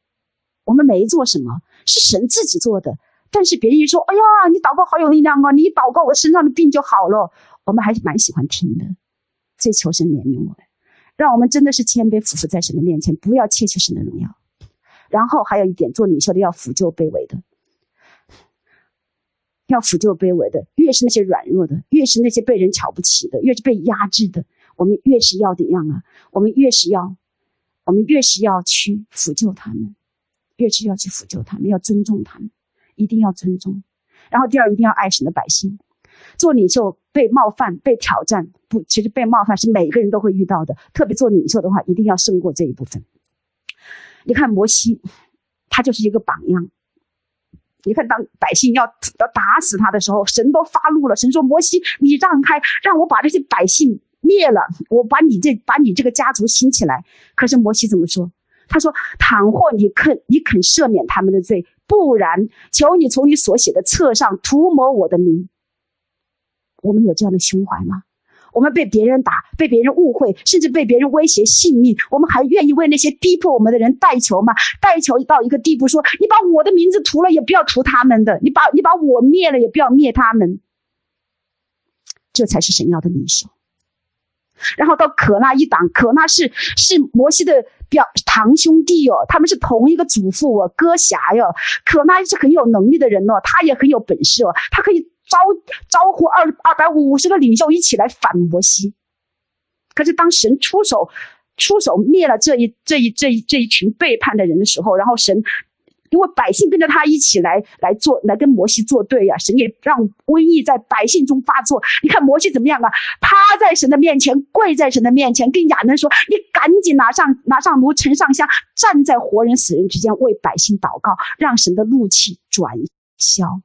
我们没做什么，是神自己做的。但是别人一说：“哎呀，你祷告好有力量啊！你一祷告，我身上的病就好了。”我们还是蛮喜欢听的，所以求神怜悯我们，让我们真的是谦卑俯伏在神的面前，不要窃取神的荣耀。然后还有一点，做领袖的要扶救卑微的。要扶救卑微的，越是那些软弱的，越是那些被人瞧不起的，越是被压制的，我们越是要怎样啊？我们越是要，我们越是要去扶救他们，越是要去扶救他们，要尊重他们，一定要尊重。然后第二，一定要爱神的百姓。做领袖被冒犯、被挑战，不，其实被冒犯是每个人都会遇到的。特别做领袖的话，一定要胜过这一部分。你看摩西，他就是一个榜样。你看，当百姓要要打死他的时候，神都发怒了。神说：“摩西，你让开，让我把这些百姓灭了，我把你这把你这个家族兴起来。”可是摩西怎么说？他说：“倘或你肯，你肯赦免他们的罪，不然，求你从你所写的册上涂抹我的名。”我们有这样的胸怀吗？我们被别人打，被别人误会，甚至被别人威胁性命，我们还愿意为那些逼迫我们的人代求吗？代求到一个地步说，你把我的名字涂了，也不要涂他们的；你把你把我灭了，也不要灭他们。这才是神要的领袖。然后到可那一党，可那是是摩西的表堂兄弟哦，他们是同一个祖父哦，哥辖哟。可那是很有能力的人哦，他也很有本事哦，他可以招招呼二二百五十个领袖一起来反摩西。可是当神出手出手灭了这一这一这一这一群背叛的人的时候，然后神。因为百姓跟着他一起来来做，来跟摩西作对呀、神也让瘟疫在百姓中发作。你看摩西怎么样啊？趴在神的面前，跪在神的面前，跟亚伦说：“你赶紧拿上拿上炉，盛上香，站在活人死人之间，为百姓祷告，让神的怒气转消。”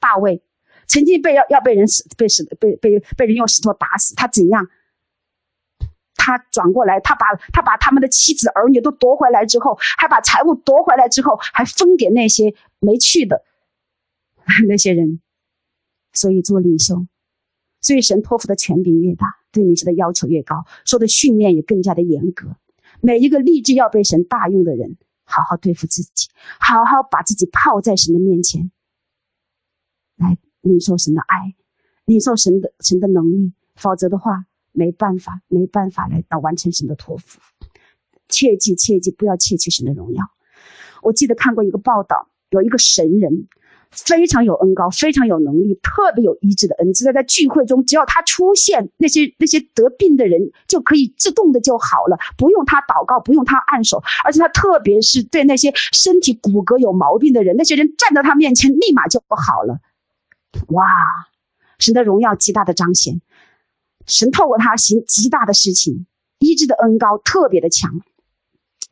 大卫曾经被要要被人死被死被被被人用石头打死，他怎样？他转过来，他把他把他们的妻子儿女都夺回来之后，还把财物夺回来之后，还分给那些没去的 那些人。所以做领袖，所以神托付的权柄越大，对领袖的要求越高，说的训练也更加的严格。每一个立志要被神大用的人，好好对付自己，好好把自己泡在神的面前，来领受神的爱，领受神的神的能力。否则的话，没办法，没办法来到完成神的托付。切记，切记，不要窃取神的荣耀。我记得看过一个报道，有一个神人，非常有恩高，非常有能力，特别有医治的恩赐。在在聚会中，只要他出现，那些那些得病的人就可以自动的就好了，不用他祷告，不用他按手。而且他特别是对那些身体骨骼有毛病的人，那些人站在他面前，立马就不好了。哇，神的荣耀极大的彰显。神透过他行极大的事情，医治的恩高特别的强，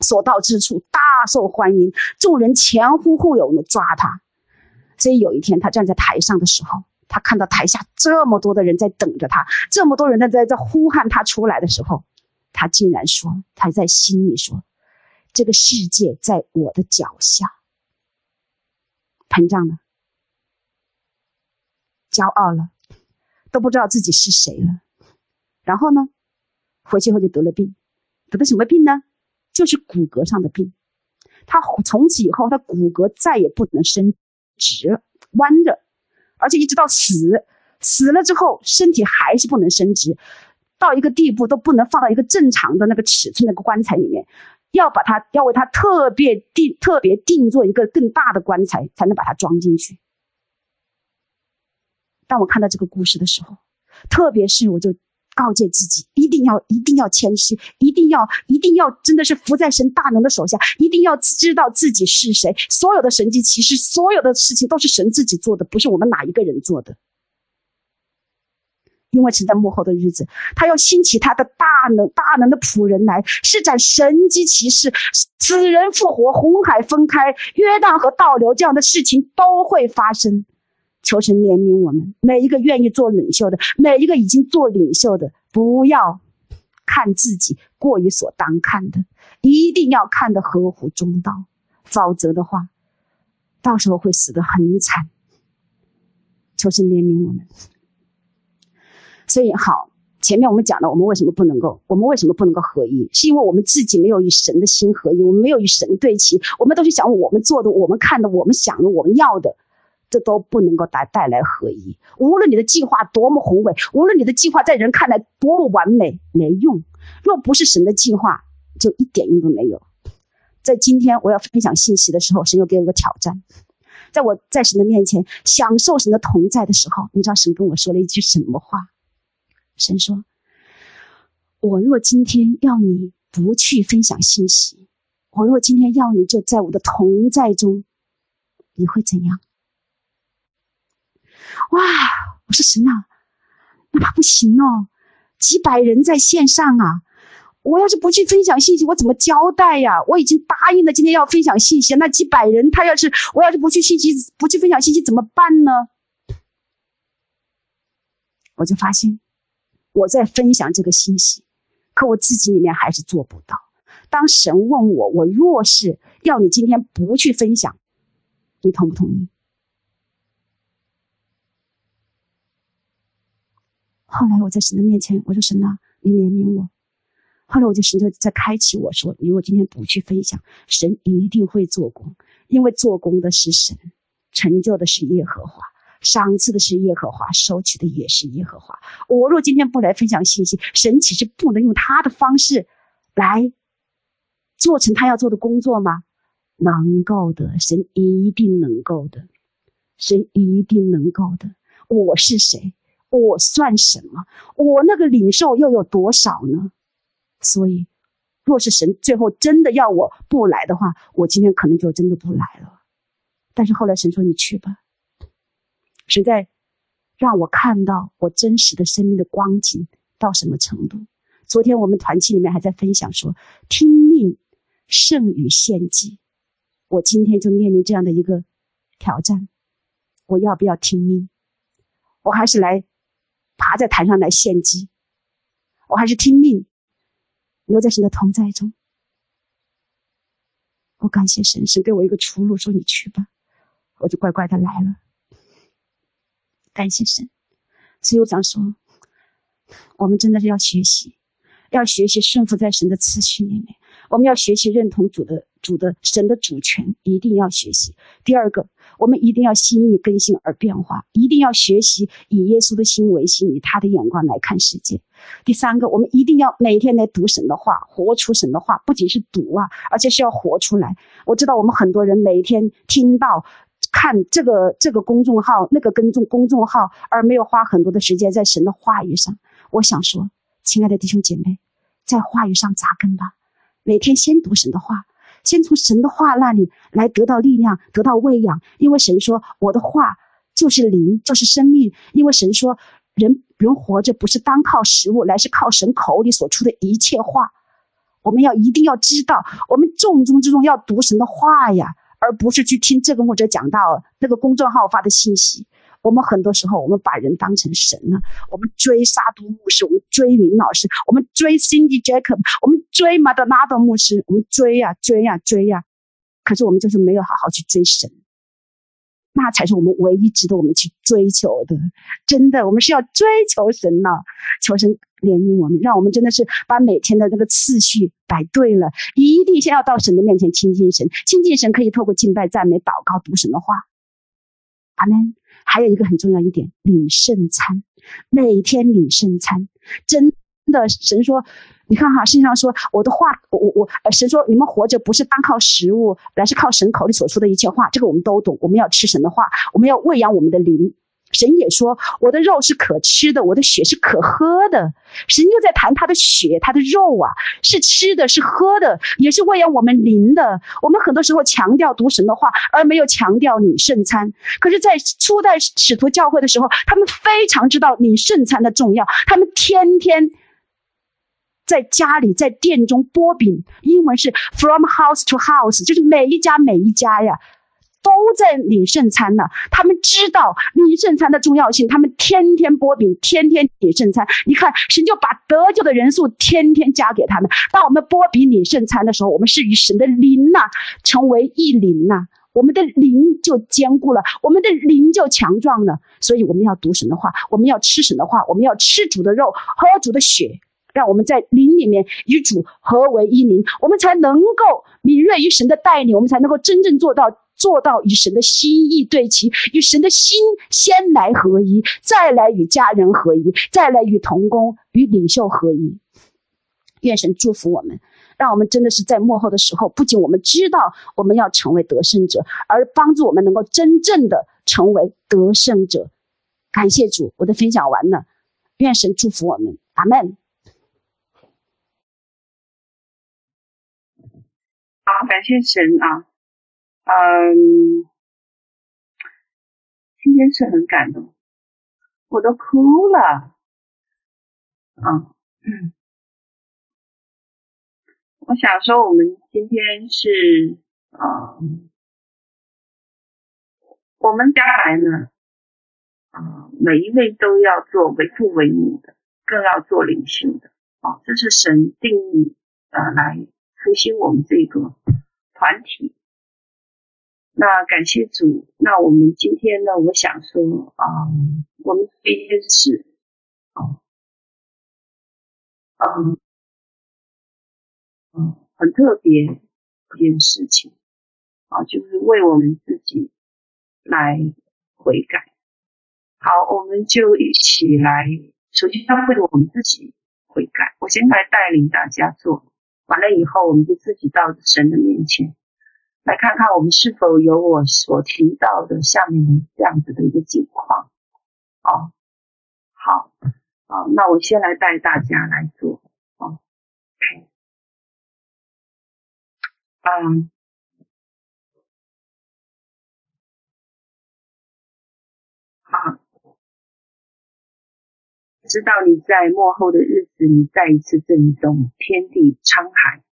所到之处大受欢迎，众人前呼后拥的抓他。所以有一天他站在台上的时候，他看到台下这么多的人在等着他，这么多人在在在呼喊他出来的时候，他竟然说，他在心里说：“这个世界在我的脚下。”膨胀了，骄傲了，都不知道自己是谁了。然后呢，回去后就得了病，得的什么病呢？就是骨骼上的病。他从此以后，他骨骼再也不能伸直了，弯着，而且一直到死，死了之后，身体还是不能伸直，到一个地步都不能放到一个正常的那个尺寸那个棺材里面，要把它要为他特别定特别定做一个更大的棺材，才能把它装进去。当我看到这个故事的时候，特别是我就。告诫自己，一定要一定要谦虚，一定要一定要真的是服在神大能的手下，一定要知道自己是谁。所有的神迹奇事，所有的事情都是神自己做的，不是我们哪一个人做的。因为神在幕后的日子，他要兴起他的大能大能的仆人来施展神迹奇事，死人复活，红海分开，约旦河倒流，这样的事情都会发生。求神怜悯我们每一个愿意做领袖的，每一个已经做领袖的，不要看自己过于所当看的，一定要看得合乎中道，否则的话，到时候会死得很惨。求神怜悯我们。所以好，前面我们讲了，我们为什么不能够，我们为什么不能够合一，是因为我们自己没有与神的心合一，我们没有与神对齐，我们都是想我们做的，我们看的，我们想的，我们要的。这都不能够带带来合一。无论你的计划多么宏伟，无论你的计划在人看来多么完美，没用。若不是神的计划，就一点用都没有。在今天我要分享信息的时候，神又给我个挑战。在我在神的面前享受神的同在的时候，你知道神跟我说了一句什么话？神说：“我若今天要你不去分享信息，我若今天要你就在我的同在中，你会怎样？”哇！我说神啊，那怕不行哦，几百人在线上啊，我要是不去分享信息，我怎么交代呀？我已经答应了今天要分享信息，那几百人他要是我要是不去信息，不去分享信息怎么办呢？我就发现我在分享这个信息，可我自己里面还是做不到。当神问我，我若是要你今天不去分享，你同不同意？后来我在神的面前，我说神啊，你怜悯我。后来我就神就在开启我说，你如果今天不去分享，神一定会做工，因为做工的是神，成就的是耶和华，赏赐的是耶和华，收取的也是耶和华。我若今天不来分享信息，神岂是不能用他的方式来做成他要做的工作吗？能够的，神一定能够的，神一定能够的。我是谁？我算什么？我那个领受又有多少呢？所以，若是神最后真的要我不来的话，我今天可能就真的不来了。但是后来神说：“你去吧。”神在让我看到我真实的生命的光景到什么程度。昨天我们团契里面还在分享说：“听命胜于献祭。”我今天就面临这样的一个挑战：我要不要听命？我还是来？爬在坛上来献祭，我还是听命，留在神的同在中。我感谢神，神给我一个出路，说你去吧，我就乖乖的来了。感谢神，所以我想说，我们真的是要学习，要学习顺服在神的次序里面。我们要学习认同主的主的神的主权，一定要学习。第二个，我们一定要心意更新而变化，一定要学习以耶稣的心为心，以他的眼光来看世界。第三个，我们一定要每天来读神的话，活出神的话，不仅是读啊，而且是要活出来。我知道我们很多人每天听到看这个这个公众号，那个跟众公众号，而没有花很多的时间在神的话语上。我想说，亲爱的弟兄姐妹，在话语上扎根吧。每天先读神的话，先从神的话那里来得到力量，得到喂养。因为神说：“我的话就是灵，就是生命。”因为神说：“人人活着不是单靠食物，乃是靠神口里所出的一切话。”我们要一定要知道，我们重中之重要读神的话呀，而不是去听这个牧者讲道那个公众号发的信息。我们很多时候，我们把人当成神了。我们追沙都牧师，我们追林老师，我们追 Cindy Jacob，我们追马德拉多牧师，我们追呀追呀追呀。可是我们就是没有好好去追神，那才是我们唯一值得我们去追求的。真的，我们是要追求神呢，求神怜悯我们，让我们真的是把每天的这个次序摆对了。一定先要到神的面前亲近神，亲近神可以透过敬拜、赞美、祷告、读神的话。阿门。还有一个很重要一点，领圣餐，每天领圣餐，真的，神说，你看哈，圣经上说，我的话，我我我，神说，你们活着不是单靠食物，而是靠神口里所说的一切话，这个我们都懂，我们要吃神的话，我们要喂养我们的灵。神也说：“我的肉是可吃的，我的血是可喝的。”神又在谈他的血，他的肉啊，是吃的，是喝的，也是喂养我们灵的。我们很多时候强调读神的话，而没有强调领圣餐。可是，在初代使徒教会的时候，他们非常知道领圣餐的重要，他们天天在家里在殿中剥饼，英文是 “from house to house”，就是每一家每一家呀。都在领圣餐呢，他们知道领圣餐的重要性，他们天天剥饼，天天领圣餐。你看，神就把得救的人数天天加给他们。当我们剥饼领圣餐的时候，我们是与神的灵呐成为一灵呐，我们的灵就坚固了，我们的灵就强壮了。所以我们要读神的话，我们要吃神的话，我们要吃主的肉，喝主的血，让我们在灵里面与主合为一灵，我们才能够敏锐于神的带领，我们才能够真正做到。做到与神的心意对齐，与神的心先来合一，再来与家人合一，再来与同工与领袖合一。愿神祝福我们，让我们真的是在幕后的时候，不仅我们知道我们要成为得胜者，而帮助我们能够真正的成为得胜者。感谢主，我的分享完了。愿神祝福我们，阿门。
好，感谢神啊。嗯，今天是很感动，我都哭了。啊，嗯，我想说，我们今天是啊，我们将来呢，啊，每一位都要做为父为母的，更要做领袖的。啊，这是神定义呃来复兴我们这个团体。那感谢主，那我们今天呢，我想说啊、我们这一件事，啊，嗯嗯，很特别一件事情啊，就是为我们自己来悔改。好，我们就一起来，首先要为了我们自己悔改。我先来带领大家做，完了以后，我们就自己到神的面前。来看看我们是否有我所提到的下面的这样子的一个情况。哦，好，好，那我先来带大家来做。哦嗯，好，知道你在末后的日子，你再一次震动天地沧海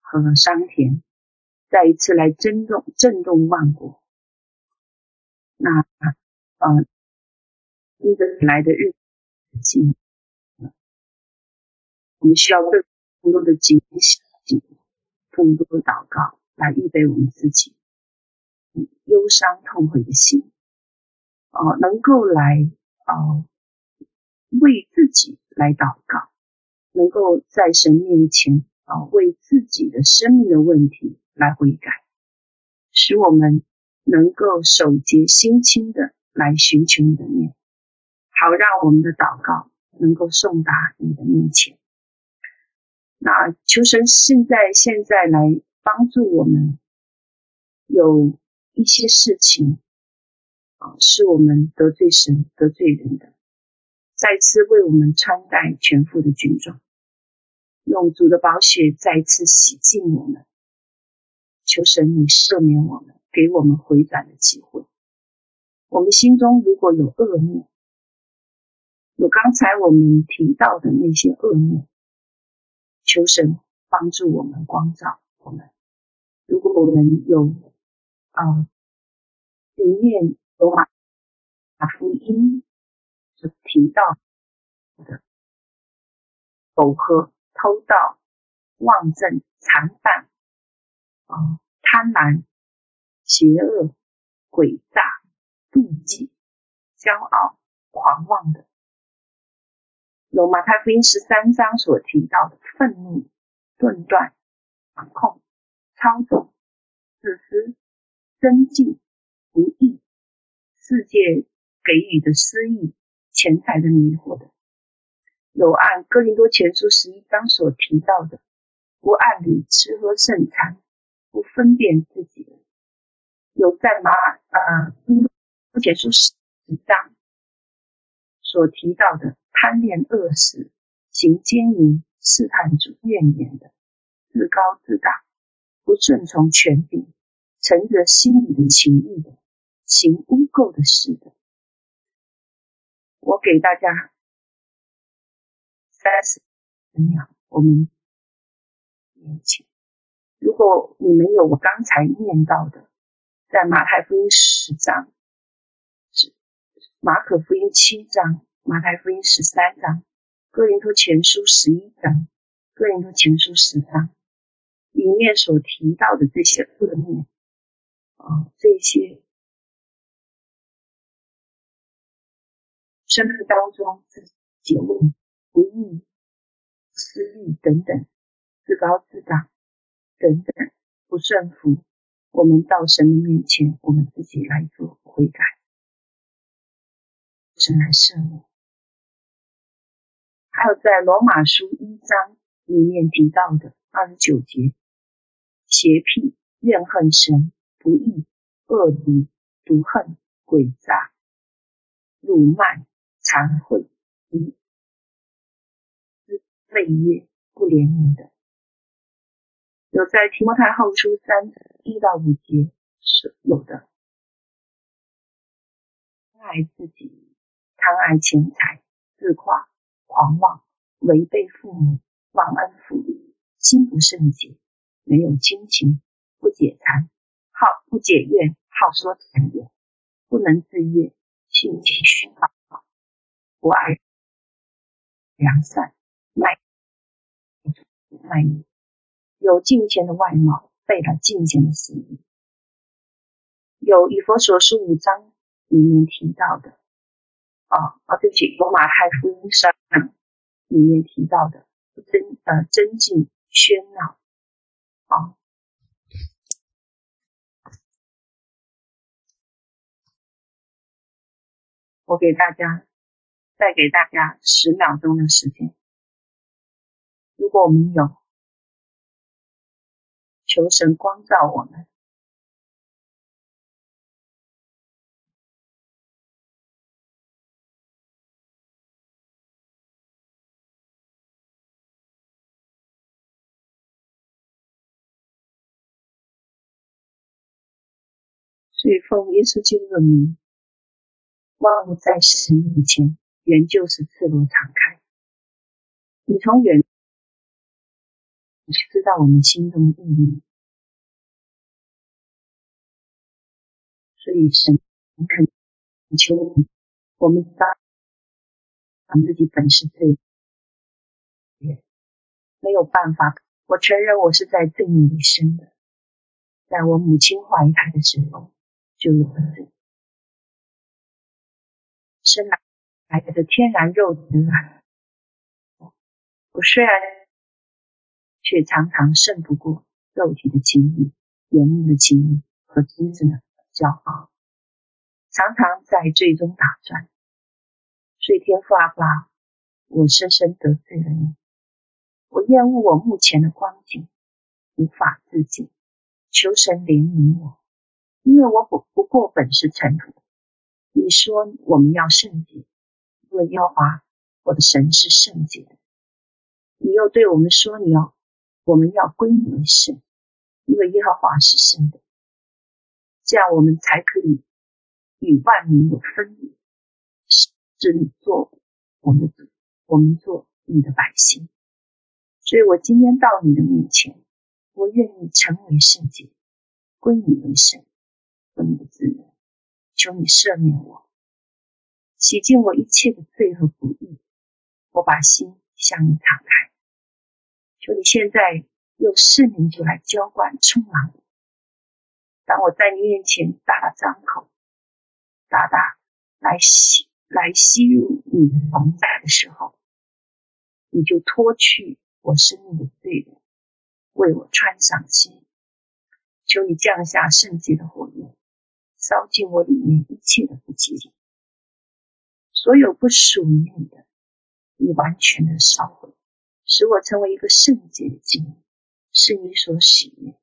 和桑田。再一次来震动震动万国，那啊，一个来的日子，我们需要更多的警醒，更多的祷告，来预备我们自己，忧伤痛悔的心，哦、能够来哦、为自己来祷告，能够在神面前啊、为自己的生命的问题。来悔改，使我们能够手洁心清的来寻求你的面，好让我们的祷告能够送达你的面前。那求神现在现在来帮助我们，有一些事情啊，是我们得罪神得罪人的，再次为我们穿戴全副的军装，用主的宝血再次洗净我们。求神，你赦免我们，给我们回转的机会。我们心中如果有恶念，有刚才我们提到的那些恶念，求神帮助我们光照我们。如果我们有啊，里面有马福音所提到的苟合、偷盗、妄证、残犯。啊，贪婪、邪恶、诡诈、妒忌、骄傲、狂妄的，有马太福音十三章所提到的愤怒、论断、掌控、操纵、自私、争竞、不义、世界给予的私欲、钱财的迷惑的，有按哥林多前书十一章所提到的，不按理吃喝剩餐。不分辨自己，有在马呃《哥林多前书》十章所提到的贪恋恶事、行奸淫、试探主、怨言的、自高自大、不顺从权柄、乘着心里的情欲的、行污垢的事的。我给大家三十秒，我们面前。如果你没有我刚才念到的，在马太福音十章、是马可福音七章、马太福音十三章、哥林多前书十一章、哥林多前书十章里面所提到的这些恶念啊，这些生命当中自己问不义、私欲等等，自高自大。等等，不顺服，我们到神的面前，我们自己来做悔改，神来赦免。还有在罗马书一章里面提到的二十九节，邪僻、怨恨神、不义、恶毒、毒恨、诡诈、辱骂、残秽、以背约、不怜悯的。有在提摩太后书三一到五节是有的，爱自己，贪爱钱财，自夸，狂妄，违背父母，忘恩负义，心不圣洁，没有亲情，不解馋，好不解怨，好说谗言，不能自悦，性情虚放，不爱良善，卖卖有敬虔的外貌，背了敬虔的实意。有以佛所书五章里面提到的，啊、啊，对不起，罗马太福音上里面提到的，增呃增进喧闹，啊、我给大家再给大家十秒钟的时间，如果我们有，求神光照我们。所以奉耶稣基督的名。万物在神以前，原就是赤裸敞开。你从远，知道我们心中意念，所以神恳求我们，我们知道我们自己本是罪，没有办法。我承认我是在罪孽里生的，在我母亲怀胎的时候就有了罪。生来来的天然肉体啊，我虽然却常常胜不过肉体的情欲、眼目的情欲和今生的骄傲，常常在最终打转。所以天父阿爸，我深深得罪了你，我厌恶我目前的光景，无法自禁，求神怜悯我，因为我不不过本是尘土。你说我们要圣洁，因为耶和华我的神是圣洁的。你又对我们说，你要我们要归你为圣，因为耶和华是圣的。这样我们才可以与万民有分别，使你做我们的主，我们做你的百姓。所以我今天到你的面前，我愿意成为圣洁，归你为圣，归你的子民。求你赦免我，洗净我一切的罪和不义。我把心向你敞开，求你现在用圣灵就来浇灌充满。当我在你面前大大张口，大大来吸来吸入你的同在的时候，你就脱去我生命的罪人，为我穿上新。求你降下圣洁的火焰。烧尽我里面一切的不洁，所有不属于你的，你完全的烧毁，使我成为一个圣洁的精灵，是你所喜悦、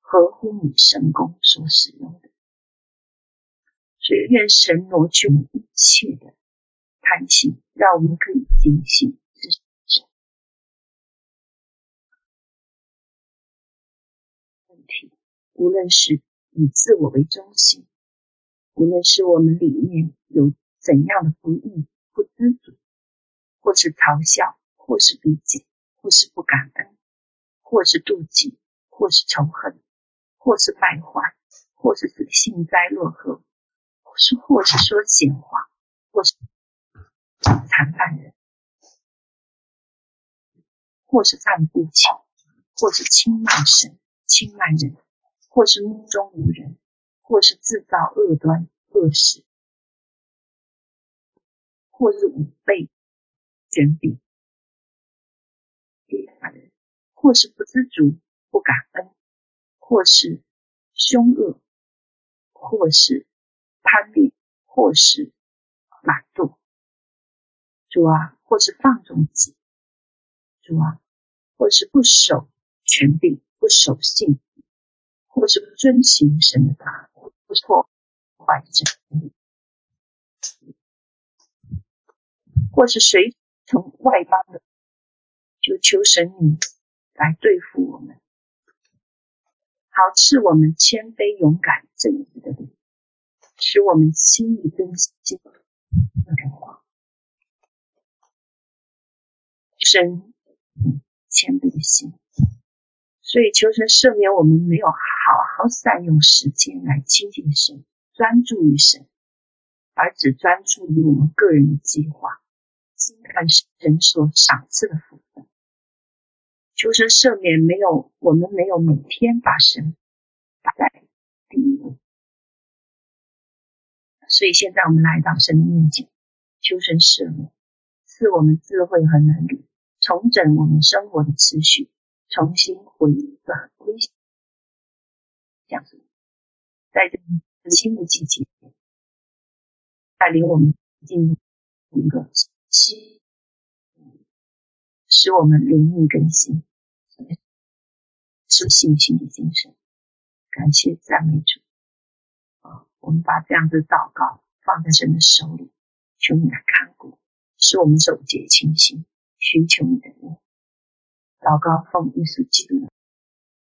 合乎你神功所使用的。所以愿神挪去我们一切的贪心，让我们可以警醒自守。问题，无论是。以自我为中心，无论是我们里面有怎样的不义、不知足，或是嘲笑，或是理解，或是不感恩，或是妒忌，或是仇恨，或是败坏，或是幸灾乐祸，或是或是说闲话，或是谈判人，或是爱妒忌，或是轻慢神、轻慢人。或是目中无人，或是制造恶端恶事，或是五倍卷饼，或是不知足不感恩，或是凶恶，或是贪恋，或是懒惰，主啊，或是放纵己，主啊，或是不守权柄，不守信。或是不遵行神的法，或是破坏真理，或是随从外邦的，就求神你来对付我们，好赐我们谦卑、勇敢、正直的灵，使我们心里更新的，神谦卑的心。所以，求神赦免我们没有好好善用时间来亲近神、专注于神，而只专注于我们个人的计划，轻看神所赏赐的福。求神赦免，没有我们没有每天把神摆在第一位，所以现在我们来到神的面前，求神赦免，赐我们智慧和能力，重整我们生活的秩序，重新回转归向这样子，在这个新的季节，带领我们进入一个新，使我们灵命更新。是信心的精神，感谢赞美主啊！我们把这样的祷告放在神的手里，求你来看顾，使我们手洁清心，寻求你的面。祷告奉耶稣基督